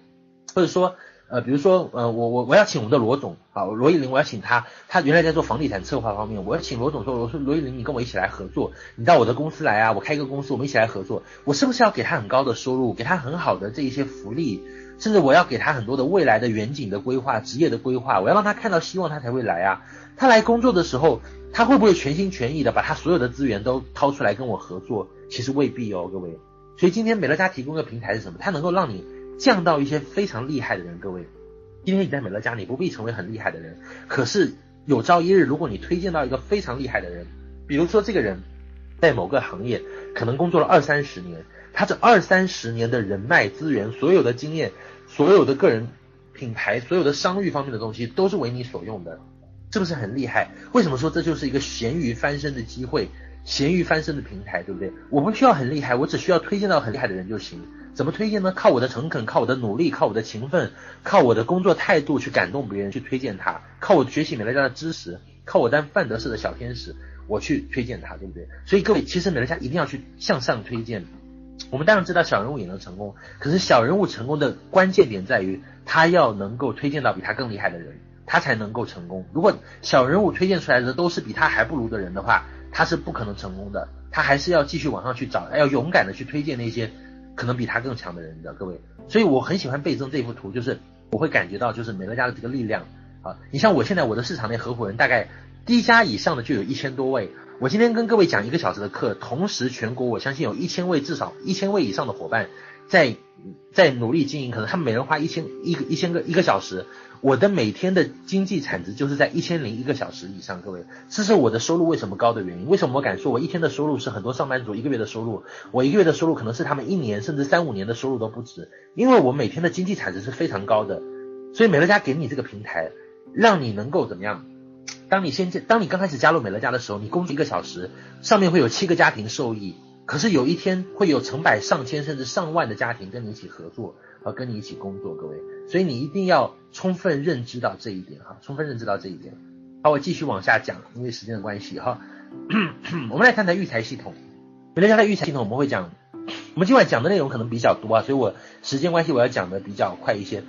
或者说。呃，比如说，呃，我我我要请我们的罗总，啊，罗一林，我要请他，他原来在做房地产策划方面，我要请罗总说，我说罗一林，你跟我一起来合作，你到我的公司来啊，我开一个公司，我们一起来合作，我是不是要给他很高的收入，给他很好的这一些福利，甚至我要给他很多的未来的远景的规划、职业的规划，我要让他看到希望，他才会来啊。他来工作的时候，他会不会全心全意的把他所有的资源都掏出来跟我合作？其实未必哦，各位。所以今天美乐家提供的平台是什么？它能够让你。降到一些非常厉害的人，各位，今天你在美乐家，你不必成为很厉害的人，可是有朝一日，如果你推荐到一个非常厉害的人，比如说这个人在某个行业可能工作了二三十年，他这二三十年的人脉资源、所有的经验、所有的个人品牌、所有的商誉方面的东西，都是为你所用的，是不是很厉害？为什么说这就是一个咸鱼翻身的机会？咸鱼翻身的平台，对不对？我不需要很厉害，我只需要推荐到很厉害的人就行。怎么推荐呢？靠我的诚恳，靠我的努力，靠我的勤奋，靠我的工作态度去感动别人，去推荐他。靠我学习美乐家的知识，靠我当范德式的小天使，我去推荐他，对不对？所以各位，其实美乐家一定要去向上推荐。我们当然知道小人物也能成功，可是小人物成功的关键点在于他要能够推荐到比他更厉害的人，他才能够成功。如果小人物推荐出来的都是比他还不如的人的话，他是不可能成功的，他还是要继续往上去找，要勇敢的去推荐那些可能比他更强的人的各位。所以我很喜欢倍增这幅图，就是我会感觉到就是美乐家的这个力量啊。你像我现在我的市场内合伙人大概低家以上的就有一千多位，我今天跟各位讲一个小时的课，同时全国我相信有一千位至少一千位以上的伙伴在在努力经营，可能他们每人花一千一个一千个一个小时。我的每天的经济产值就是在一千零一个小时以上，各位，这是我的收入为什么高的原因。为什么我敢说我一天的收入是很多上班族一个月的收入？我一个月的收入可能是他们一年甚至三五年的收入都不止，因为我每天的经济产值是非常高的。所以美乐家给你这个平台，让你能够怎么样？当你先当你刚开始加入美乐家的时候，你工作一个小时，上面会有七个家庭受益。可是有一天会有成百上千甚至上万的家庭跟你一起合作，和跟你一起工作，各位。所以你一定要充分认知到这一点哈，充分认知到这一点。好，我继续往下讲，因为时间的关系哈。我们来谈谈育才系统。美乐家的育才系统，我们会讲，我们今晚讲的内容可能比较多啊，所以我时间关系我要讲的比较快一些。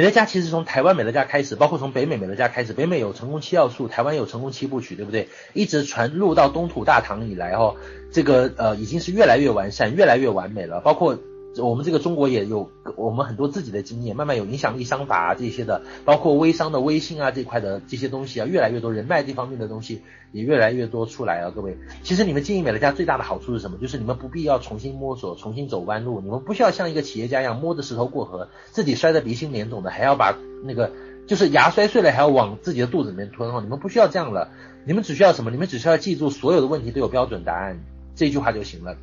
美乐家其实从台湾美乐家开始，包括从北美美乐家开始，北美有成功七要素，台湾有成功七部曲，对不对？一直传入到东土大唐以来哦，这个呃已经是越来越完善，越来越完美了，包括。我们这个中国也有我们很多自己的经验，慢慢有影响力商法啊这些的，包括微商的微信啊这块的这些东西啊，越来越多人脉这方面的东西也越来越多出来啊。各位，其实你们经营美乐家最大的好处是什么？就是你们不必要重新摸索，重新走弯路，你们不需要像一个企业家一样摸着石头过河，自己摔得鼻青脸肿的，还要把那个就是牙摔碎了还要往自己的肚子里面吞哈。你们不需要这样了，你们只需要什么？你们只需要记住所有的问题都有标准答案，这句话就行了。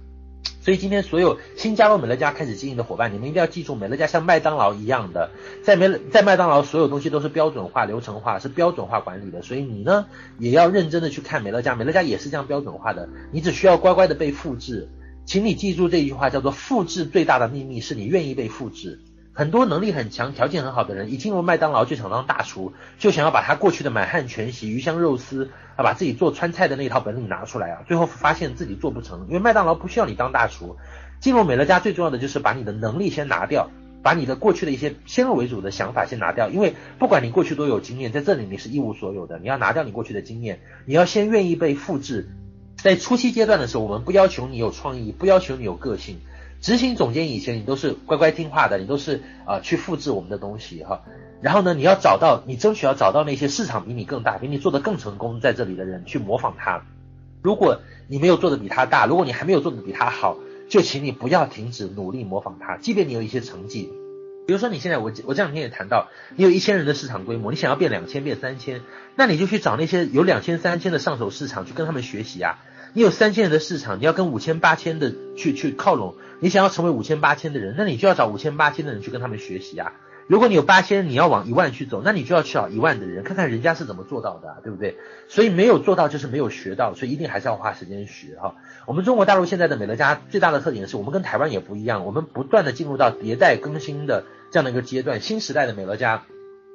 所以今天所有新加入美乐家开始经营的伙伴，你们一定要记住，美乐家像麦当劳一样的，在美在麦当劳所有东西都是标准化、流程化，是标准化管理的。所以你呢，也要认真的去看美乐家，美乐家也是这样标准化的。你只需要乖乖的被复制，请你记住这一句话，叫做复制最大的秘密是你愿意被复制。很多能力很强、条件很好的人，一进入麦当劳就想当大厨，就想要把他过去的满汉全席、鱼香肉丝啊，把自己做川菜的那套本领拿出来啊，最后发现自己做不成，因为麦当劳不需要你当大厨。进入美乐家最重要的就是把你的能力先拿掉，把你的过去的一些先入为主的想法先拿掉，因为不管你过去多有经验，在这里你是一无所有的，你要拿掉你过去的经验，你要先愿意被复制。在初期阶段的时候，我们不要求你有创意，不要求你有个性。执行总监以前你都是乖乖听话的，你都是啊、去复制我们的东西哈。然后呢，你要找到你争取要找到那些市场比你更大、比你做得更成功在这里的人去模仿他。如果你没有做得比他大，如果你还没有做得比他好，就请你不要停止努力模仿他。即便你有一些成绩，比如说你现在我我这两天也谈到，你有一千人的市场规模，你想要变两千变三千，那你就去找那些有两千三千的上手市场去跟他们学习啊。你有三千人的市场，你要跟五千八千的去去靠拢，你想要成为五千八千的人，那你就要找五千八千的人去跟他们学习啊。如果你有八千，你要往一万去走，那你就要去找一万的人，看看人家是怎么做到的啊，对不对？所以没有做到就是没有学到，所以一定还是要花时间学哈。我们中国大陆现在的美乐家最大的特点是我们跟台湾也不一样，我们不断的进入到迭代更新的这样的一个阶段，新时代的美乐家，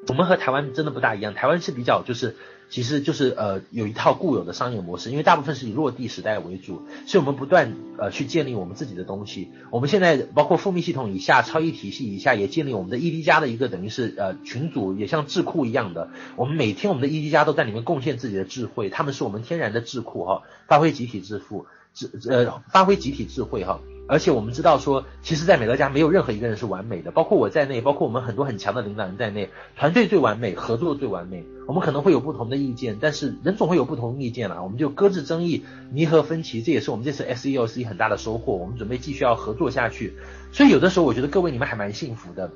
我们和台湾真的不大一样，台湾是比较就是。其实就是呃有一套固有的商业模式，因为大部分是以落地时代为主，所以我们不断呃去建立我们自己的东西。我们现在包括富密系统以下、超一体系以下，也建立我们的 ED 家的一个等于是呃群组，也像智库一样的。我们每天我们的 ED 家都在里面贡献自己的智慧，他们是我们天然的智库哈，发挥集体致富，智呃发挥集体智慧哈。而且我们知道说，其实，在美乐家没有任何一个人是完美的，包括我在内，包括我们很多很强的领导人在内，团队最完美，合作最完美。我们可能会有不同的意见，但是人总会有不同意见啦，我们就搁置争议，弥合分歧，这也是我们这次 SELC 很大的收获。我们准备继续要合作下去。所以有的时候，我觉得各位你们还蛮幸福的，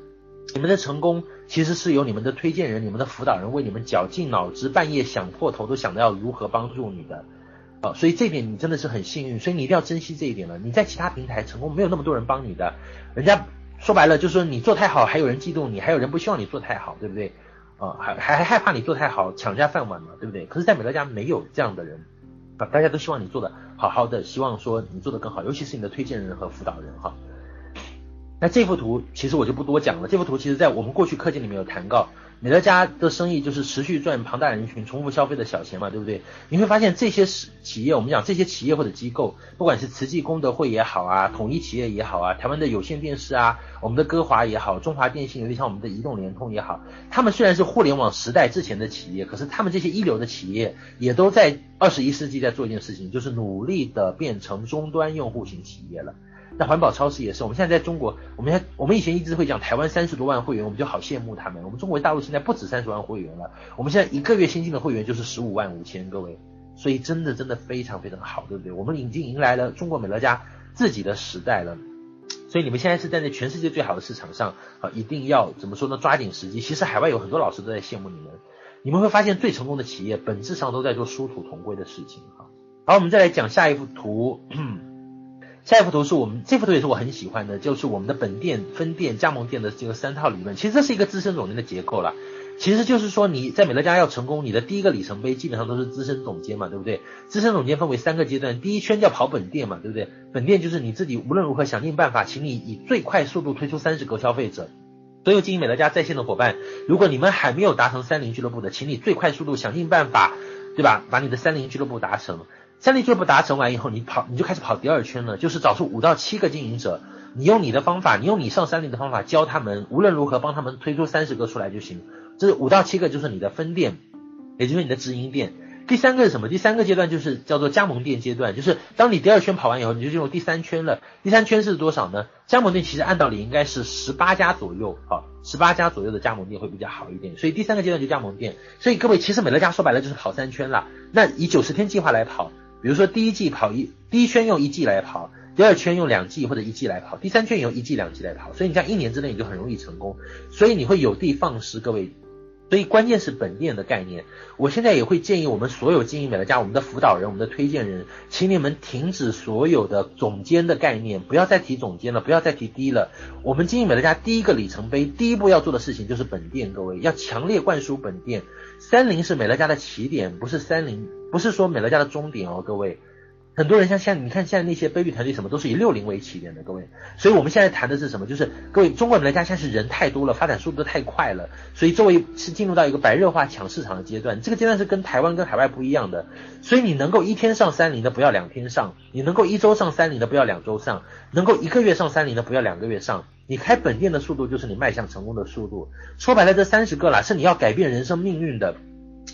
你们的成功其实是由你们的推荐人、你们的辅导人为你们绞尽脑汁，半夜想破头都想到要如何帮助你的。所以这点你真的是很幸运，所以你一定要珍惜这一点了。你在其他平台成功，没有那么多人帮你的，人家说白了就是说你做太好，还有人嫉妒你，还有人不希望你做太好，对不对？啊、还还害怕你做太好，抢人家饭碗嘛，对不对？可是，在美乐家没有这样的人啊，大家都希望你做的好好的，希望说你做的更好，尤其是你的推荐人和辅导人哈。那这幅图其实我就不多讲了，这幅图其实在我们过去课件里面有谈到。美乐家的生意就是持续赚庞大人群重复消费的小钱嘛，对不对？你会发现这些企业，我们讲这些企业或者机构，不管是慈济功德会也好啊，统一企业也好啊，台湾的有线电视啊，我们的歌华也好，中华电信，尤其像我们的移动联通也好，他们虽然是互联网时代之前的企业，可是他们这些一流的企业也都在二十一世纪在做一件事情，就是努力的变成终端用户型企业了。那环保超市也是，我们现在在中国，我们现我们以前一直会讲台湾三十多万会员，我们就好羡慕他们。我们中国大陆现在不止三十万会员了，我们现在一个月新进的会员就是十五万五千，各位，所以真的真的非常非常好，对不对？我们已经迎来了中国美乐家自己的时代了，所以你们现在是站在全世界最好的市场上啊，一定要怎么说呢？抓紧时机。其实海外有很多老师都在羡慕你们，你们会发现最成功的企业本质上都在做殊途同归的事情。哈，好，我们再来讲下一幅图。下一幅图是我们这幅图也是我很喜欢的，就是我们的本店、分店、加盟店的这个三套理论。其实这是一个资深总监的结构了。其实就是说你在美乐家要成功，你的第一个里程碑基本上都是资深总监嘛，对不对？资深总监分为三个阶段，第一圈叫跑本店嘛，对不对？本店就是你自己无论如何想尽办法，请你以最快速度推出三十个消费者。所有经营美乐家在线的伙伴，如果你们还没有达成三零俱乐部的，请你最快速度想尽办法，对吧？把你的三零俱乐部达成。三零俱乐部达成完以后，你跑你就开始跑第二圈了，就是找出五到七个经营者，你用你的方法，你用你上三零的方法教他们，无论如何帮他们推出三十个出来就行。这五到七个就是你的分店，也就是你的直营店。第三个是什么？第三个阶段就是叫做加盟店阶段，就是当你第二圈跑完以后，你就进入第三圈了。第三圈是多少呢？加盟店其实按道理应该是十八家左右，好，十八家左右的加盟店会比较好一点。所以第三个阶段就加盟店。所以各位，其实美乐家说白了就是跑三圈了。那以九十天计划来跑。比如说第一季跑一第一圈用一季来跑，第二圈用两季或者一季来跑，第三圈用一季两季来跑，所以你这样一年之内你就很容易成功，所以你会有的放矢，各位。所以关键是本店的概念。我现在也会建议我们所有经营美乐家，我们的辅导人、我们的推荐人，请你们停止所有的总监的概念，不要再提总监了，不要再提低了。我们经营美乐家第一个里程碑，第一步要做的事情就是本店，各位要强烈灌输本店。三零是美乐家的起点，不是三零，不是说美乐家的终点哦，各位。很多人像现，你看现在那些杯具团队什么都是以六零为起点的，各位。所以我们现在谈的是什么？就是各位，中国美乐家现在是人太多了，发展速度太快了，所以作为是进入到一个白热化抢市场的阶段。这个阶段是跟台湾跟海外不一样的。所以你能够一天上三零的，不要两天上；你能够一周上三零的，不要两周上；能够一个月上三零的，不要两个月上。你开本店的速度就是你迈向成功的速度。说白了，这三十个啦，是你要改变人生命运的。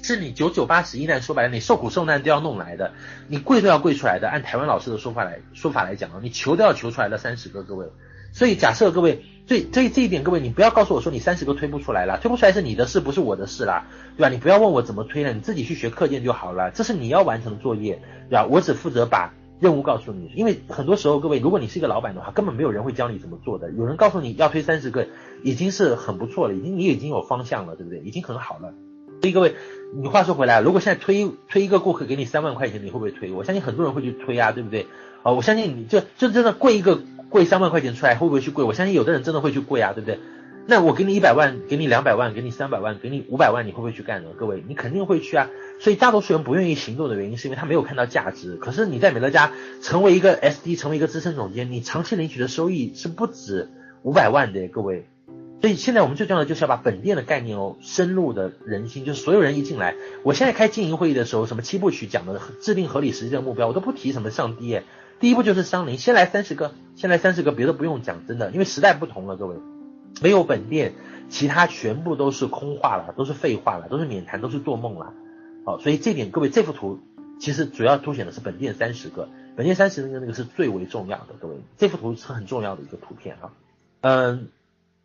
是你九九八十一难，说白了，你受苦受难都要弄来的，你跪都要跪出来的。按台湾老师的说法来说法来讲啊，你求都要求出来的三十个，各位。所以假设各位，这这这一点，各位你不要告诉我说你三十个推不出来了，推不出来是你的事，不是我的事啦，对吧？你不要问我怎么推了，你自己去学课件就好了，这是你要完成的作业，对吧？我只负责把任务告诉你，因为很多时候各位，如果你是一个老板的话，根本没有人会教你怎么做的。有人告诉你要推三十个，已经是很不错了，已经你已经有方向了，对不对？已经很好了。所以各位，你话说回来，如果现在推推一个顾客给你三万块钱，你会不会推？我相信很多人会去推啊，对不对？啊，我相信你就就真的贵一个贵三万块钱出来，会不会去贵？我相信有的人真的会去贵啊，对不对？那我给你一百万，给你两百万，给你三百万，给你五百万，你会不会去干呢？各位，你肯定会去啊。所以大多数人不愿意行动的原因，是因为他没有看到价值。可是你在美乐家成为一个 SD，成为一个资深总监，你长期领取的收益是不止五百万的，各位。所以现在我们最重要的就是要把本店的概念哦深入的人心，就是所有人一进来，我现在开经营会议的时候，什么七部曲讲的制定合理实际的目标，我都不提什么上帝，第一步就是商龄，先来三十个，先来三十个，别的不用讲，真的，因为时代不同了，各位，没有本店。其他全部都是空话了，都是废话了，都是免谈，都是做梦了。好，所以这点各位，这幅图其实主要凸显的是本店三十个，本店三十个那个是最为重要的。各位，这幅图是很重要的一个图片哈。嗯，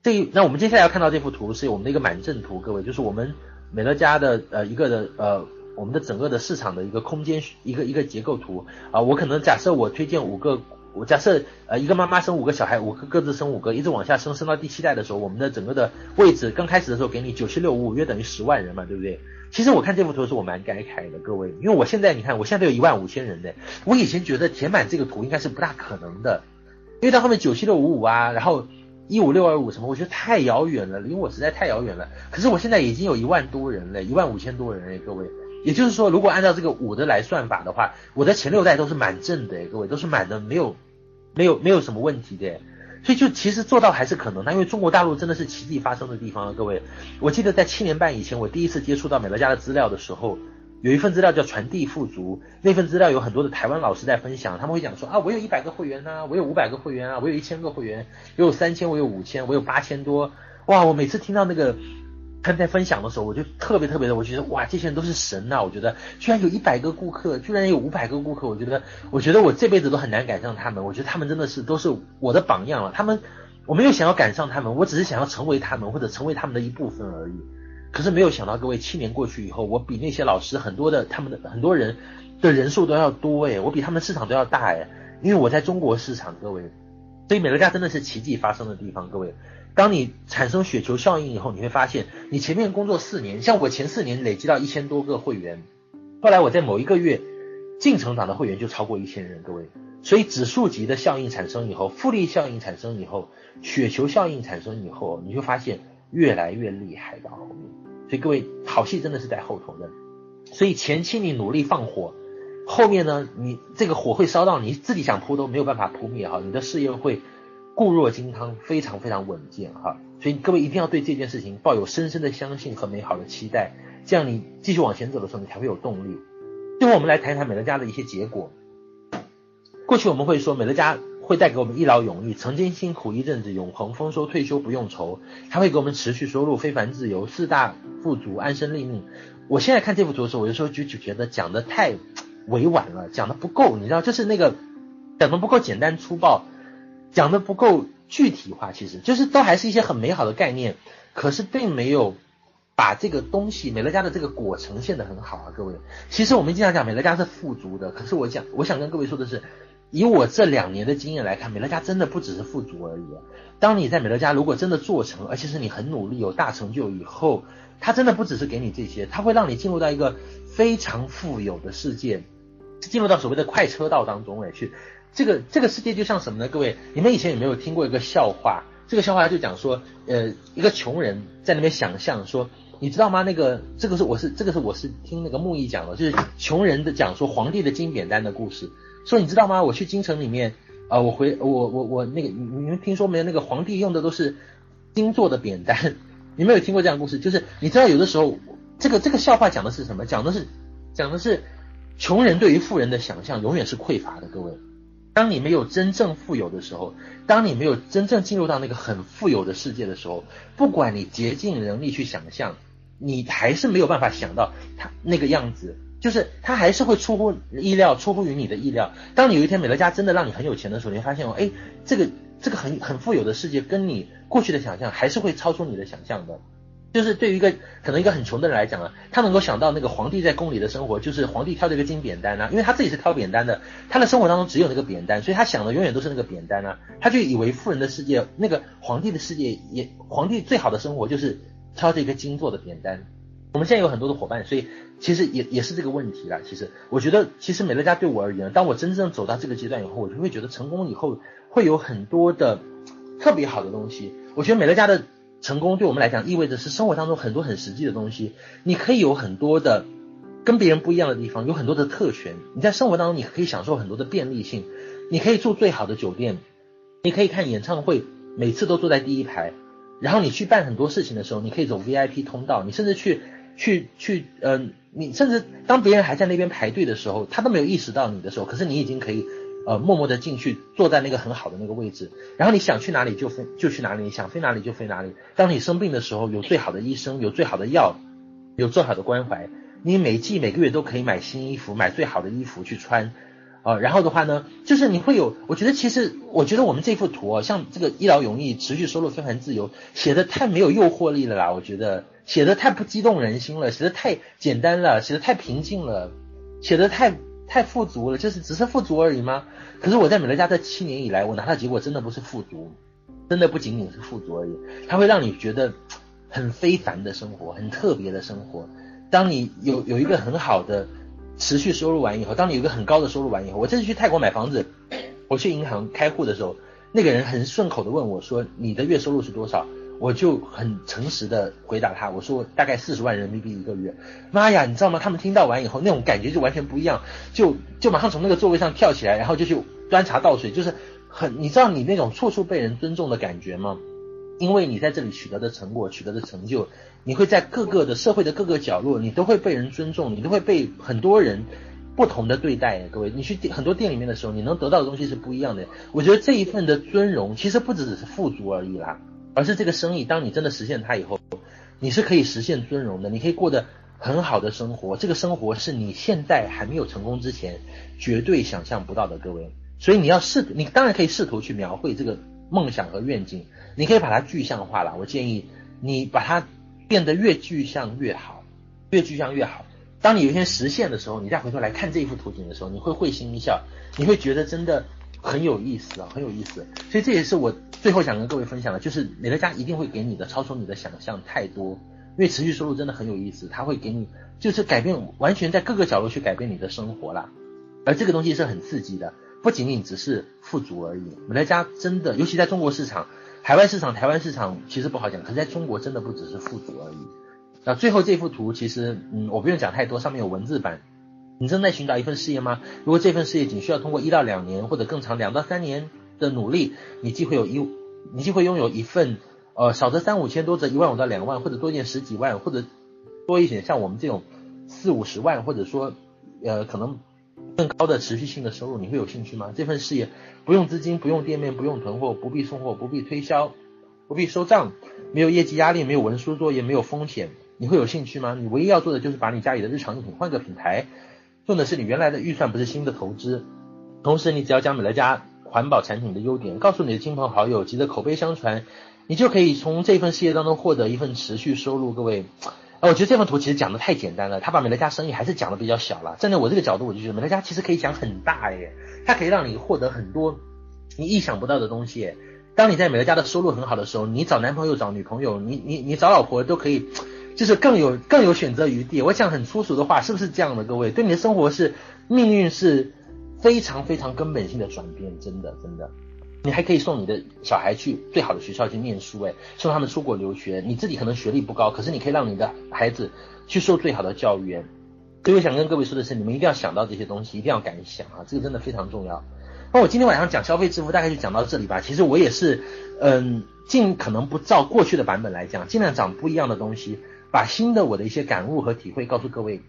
这那我们接下来要看到这幅图是我们的一个满阵图，各位，就是我们美乐家的呃一个的呃我们的整个的市场的一个空间一个一个结构图啊。我可能假设我推荐五个。我假设呃一个妈妈生五个小孩，五个各自生五个，一直往下生，生到第七代的时候，我们的整个的位置刚开始的时候给你九七六五五，约等于十万人嘛，对不对？其实我看这幅图是我蛮感慨的，各位，因为我现在你看我现在有一万五千人呢，我以前觉得填满这个图应该是不大可能的，因为到后面九七六五五啊，然后一五六二五什么，我觉得太遥远了，离我实在太遥远了。可是我现在已经有一万多人了，一万五千多人哎，各位，也就是说，如果按照这个五的来算法的话，我的前六代都是满正的，各位都是满的，没有。没有没有什么问题的，所以就其实做到还是可能的，因为中国大陆真的是奇迹发生的地方啊，各位。我记得在七年半以前，我第一次接触到美乐家的资料的时候，有一份资料叫传递富足，那份资料有很多的台湾老师在分享，他们会讲说啊，我有一百个会员呐、我有五百个会员啊，我有一千个会员，我有三千，我有五千，我有八千多，哇，我每次听到那个。他们在分享的时候，我就特别特别的，我觉得哇，这些人都是神呐、我觉得居然有一百个顾客，居然有五百个顾客，我觉得，我觉得我这辈子都很难赶上他们。我觉得他们真的是都是我的榜样了。他们，我没有想要赶上他们，我只是想要成为他们或者成为他们的一部分而已。可是没有想到，各位，七年过去以后，我比那些老师很多的他们的很多人的人数都要多诶，我比他们市场都要大诶，因为我在中国市场，各位，所以美乐家真的是奇迹发生的地方，各位。当你产生雪球效应以后，你会发现，你前面工作四年，像我前四年累积到一千多个会员，后来我在某一个月净成长的会员就超过一千人，各位，所以指数级的效应产生以后，复利效应产生以后，雪球效应产生以后，你就发现越来越厉害到后面，所以各位好戏真的是在后头的，所以前期你努力放火，后面呢，你这个火会烧到你自己想扑都没有办法扑灭哈，你的事业会。固若金汤，非常非常稳健哈，所以各位一定要对这件事情抱有深深的相信和美好的期待，这样你继续往前走的时候，你才会有动力。最后，我们来谈一谈美乐家的一些结果。过去我们会说，美乐家会带给我们一劳永逸，曾经辛苦一阵子，永恒丰收，退休不用愁，它会给我们持续收入，非凡自由，四大富足，安身立命。我现在看这幅图的时候，我有时候就就觉得讲的太委婉了，讲的不够，你知道，就是那个讲的不够简单粗暴。讲的不够具体化，其实就是都还是一些很美好的概念，可是并没有把这个东西美乐家的这个果呈现的很好啊，各位。其实我们经常讲美乐家是富足的，可是我讲我想跟各位说的是，以我这两年的经验来看，美乐家真的不只是富足而已。当你在美乐家如果真的做成，而且是你很努力有大成就以后，它真的不只是给你这些，它会让你进入到一个非常富有的世界，进入到所谓的快车道当中来去。这个这个世界就像什么呢？各位，你们以前有没有听过一个笑话？这个笑话就讲说，呃，一个穷人在那边想象说，你知道吗？那个这个是我是这个是我是听那个木易讲的，就是穷人的讲说皇帝的金扁担的故事。说你知道吗？我去京城里面啊、我回我我我那个你们听说没有？那个皇帝用的都是金做的扁担。你们有听过这样的故事？就是你知道有的时候这个这个笑话讲的是什么？讲的是讲的是穷人对于富人的想象永远是匮乏的，各位。当你没有真正富有的时候，当你没有真正进入到那个很富有的世界的时候，不管你竭尽人力去想象，你还是没有办法想到他那个样子，就是他还是会出乎意料，出乎于你的意料。当你有一天美乐家真的让你很有钱的时候，你会发现哦，哎，这个这个很很富有的世界跟你过去的想象还是会超出你的想象的。就是对于一个可能一个很穷的人来讲啊，他能够想到那个皇帝在宫里的生活，就是皇帝挑这个金扁担啊，因为他自己是挑扁担的，他的生活当中只有那个扁担，所以他想的永远都是那个扁担啊，他就以为富人的世界，那个皇帝的世界也，皇帝最好的生活就是挑这个金做的扁担。我们现在有很多的伙伴，所以其实也也是这个问题啦。其实我觉得，其实美乐家对我而言，当我真正走到这个阶段以后，我就会觉得成功以后会有很多的特别好的东西。我觉得美乐家的。成功对我们来讲，意味着是生活当中很多很实际的东西。你可以有很多的跟别人不一样的地方，有很多的特权。你在生活当中，你可以享受很多的便利性。你可以住最好的酒店，你可以看演唱会，每次都坐在第一排。然后你去办很多事情的时候，你可以走 VIP 通道。你甚至去去去，嗯、你甚至当别人还在那边排队的时候，他都没有意识到你的时候，可是你已经可以。呃，默默的进去，坐在那个很好的那个位置，然后你想去哪里就飞就去哪里，你想飞哪里就飞哪里。当你生病的时候，有最好的医生，有最好的药，有最好的关怀。你每季每个月都可以买新衣服，买最好的衣服去穿。呃，然后的话呢，就是你会有，我觉得其实，我觉得我们这幅图啊，像这个一劳永逸、持续收入、非凡自由，写的太没有诱惑力了啦。我觉得写的太不激动人心了，写的太简单了，写的太平静了，写的太。太富足了，就是只是富足而已吗？可是我在美乐家这七年以来，我拿到结果真的不是富足，真的不仅仅是富足而已，它会让你觉得很非凡的生活，很特别的生活。当你有有一个很好的持续收入完以后，当你有一个很高的收入完以后，我这次去泰国买房子，我去银行开户的时候，那个人很顺口的问我说：“你的月收入是多少？”我就很诚实的回答他，我说大概四十万人民币一个月。妈呀，你知道吗？他们听到完以后，那种感觉就完全不一样，就就马上从那个座位上跳起来，然后就去端茶倒水，就是很，你知道你那种处处被人尊重的感觉吗？因为你在这里取得的成果、取得的成就，你会在各个的社会的各个角落，你都会被人尊重，你都会被很多人不同的对待。各位，你去很多店里面的时候，你能得到的东西是不一样的。我觉得这一份的尊荣，其实不只只是富足而已啦。而是这个生意，当你真的实现它以后，你是可以实现尊荣的，你可以过得很好的生活。这个生活是你现在还没有成功之前绝对想象不到的，各位。所以你要试，你当然可以试图去描绘这个梦想和愿景，你可以把它具象化了。我建议你把它变得越具象越好，越具象越好。当你有一天实现的时候，你再回头来看这一幅图景的时候，你会会心一笑，你会觉得真的。很有意思啊，很有意思。所以这也是我最后想跟各位分享的，就是美乐家一定会给你的超出你的想象太多。因为持续收入真的很有意思，它会给你就是改变，完全在各个角落去改变你的生活啦。而这个东西是很刺激的，不仅仅只是富足而已。美乐家真的，尤其在中国市场、海外市场、台湾市场，其实不好讲。可是在中国真的不只是富足而已。那最后这幅图其实，嗯，我不用讲太多，上面有文字版。你正在寻找一份事业吗？如果这份事业仅需要通过一到两年或者更长两到三年的努力，你既会有一，你既会拥有一份，呃，少则三五千，多则一万五到两万，或者多一点十几万，或者多一点像我们这种四五十万，或者说，呃，可能更高的持续性的收入，你会有兴趣吗？这份事业不用资金，不用店面，不用囤货，不必送货，不必推销，不必收账，没有业绩压力，没有文书作业，没有风险，你会有兴趣吗？你唯一要做的就是把你家里的日常用品换个品牌。用的是你原来的预算，不是新的投资。同时，你只要将美乐家环保产品的优点告诉你的亲朋好友，急着口碑相传，你就可以从这份事业当中获得一份持续收入。各位，我觉得这份图其实讲的太简单了，他把美乐家生意还是讲的比较小了。站在我这个角度，我就觉得美乐家其实可以讲很大耶，它可以让你获得很多你意想不到的东西。当你在美乐家的收入很好的时候，你找男朋友、找女朋友，你你你找老婆都可以。就是更有更有选择余地。我讲很粗俗的话，是不是这样的？各位，对你的生活是命运是非常非常根本性的转变，真的真的。你还可以送你的小孩去最好的学校去念书，诶，送他们出国留学。你自己可能学历不高，可是你可以让你的孩子去受最好的教育。所以我想跟各位说的是，你们一定要想到这些东西，一定要敢想啊，这个真的非常重要。那我今天晚上讲消费致富，大概就讲到这里吧。其实我也是，嗯，尽可能不照过去的版本来讲，尽量讲不一样的东西。把新的我的一些感悟和体会告诉各位，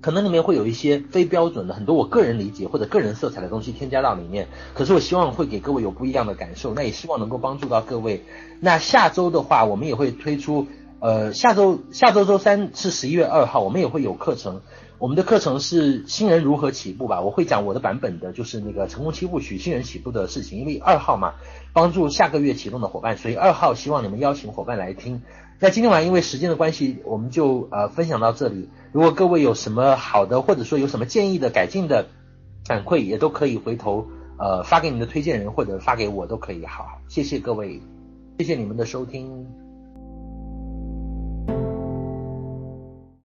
可能里面会有一些非标准的很多我个人理解或者个人色彩的东西添加到里面，可是我希望会给各位有不一样的感受，那也希望能够帮助到各位。那下周的话，我们也会推出，呃，下周下周周三是十一月二号，我们也会有课程。我们的课程是新人如何起步吧，我会讲我的版本的，就是那个成功七部曲新人起步的事情，因为二号嘛，帮助下个月启动的伙伴，所以二号希望你们邀请伙伴来听。那今天晚上因为时间的关系，我们就呃分享到这里。如果各位有什么好的，或者说有什么建议的改进的反馈，也都可以回头呃发给你的推荐人，或者发给我都可以。好，谢谢各位，谢谢你们的收听。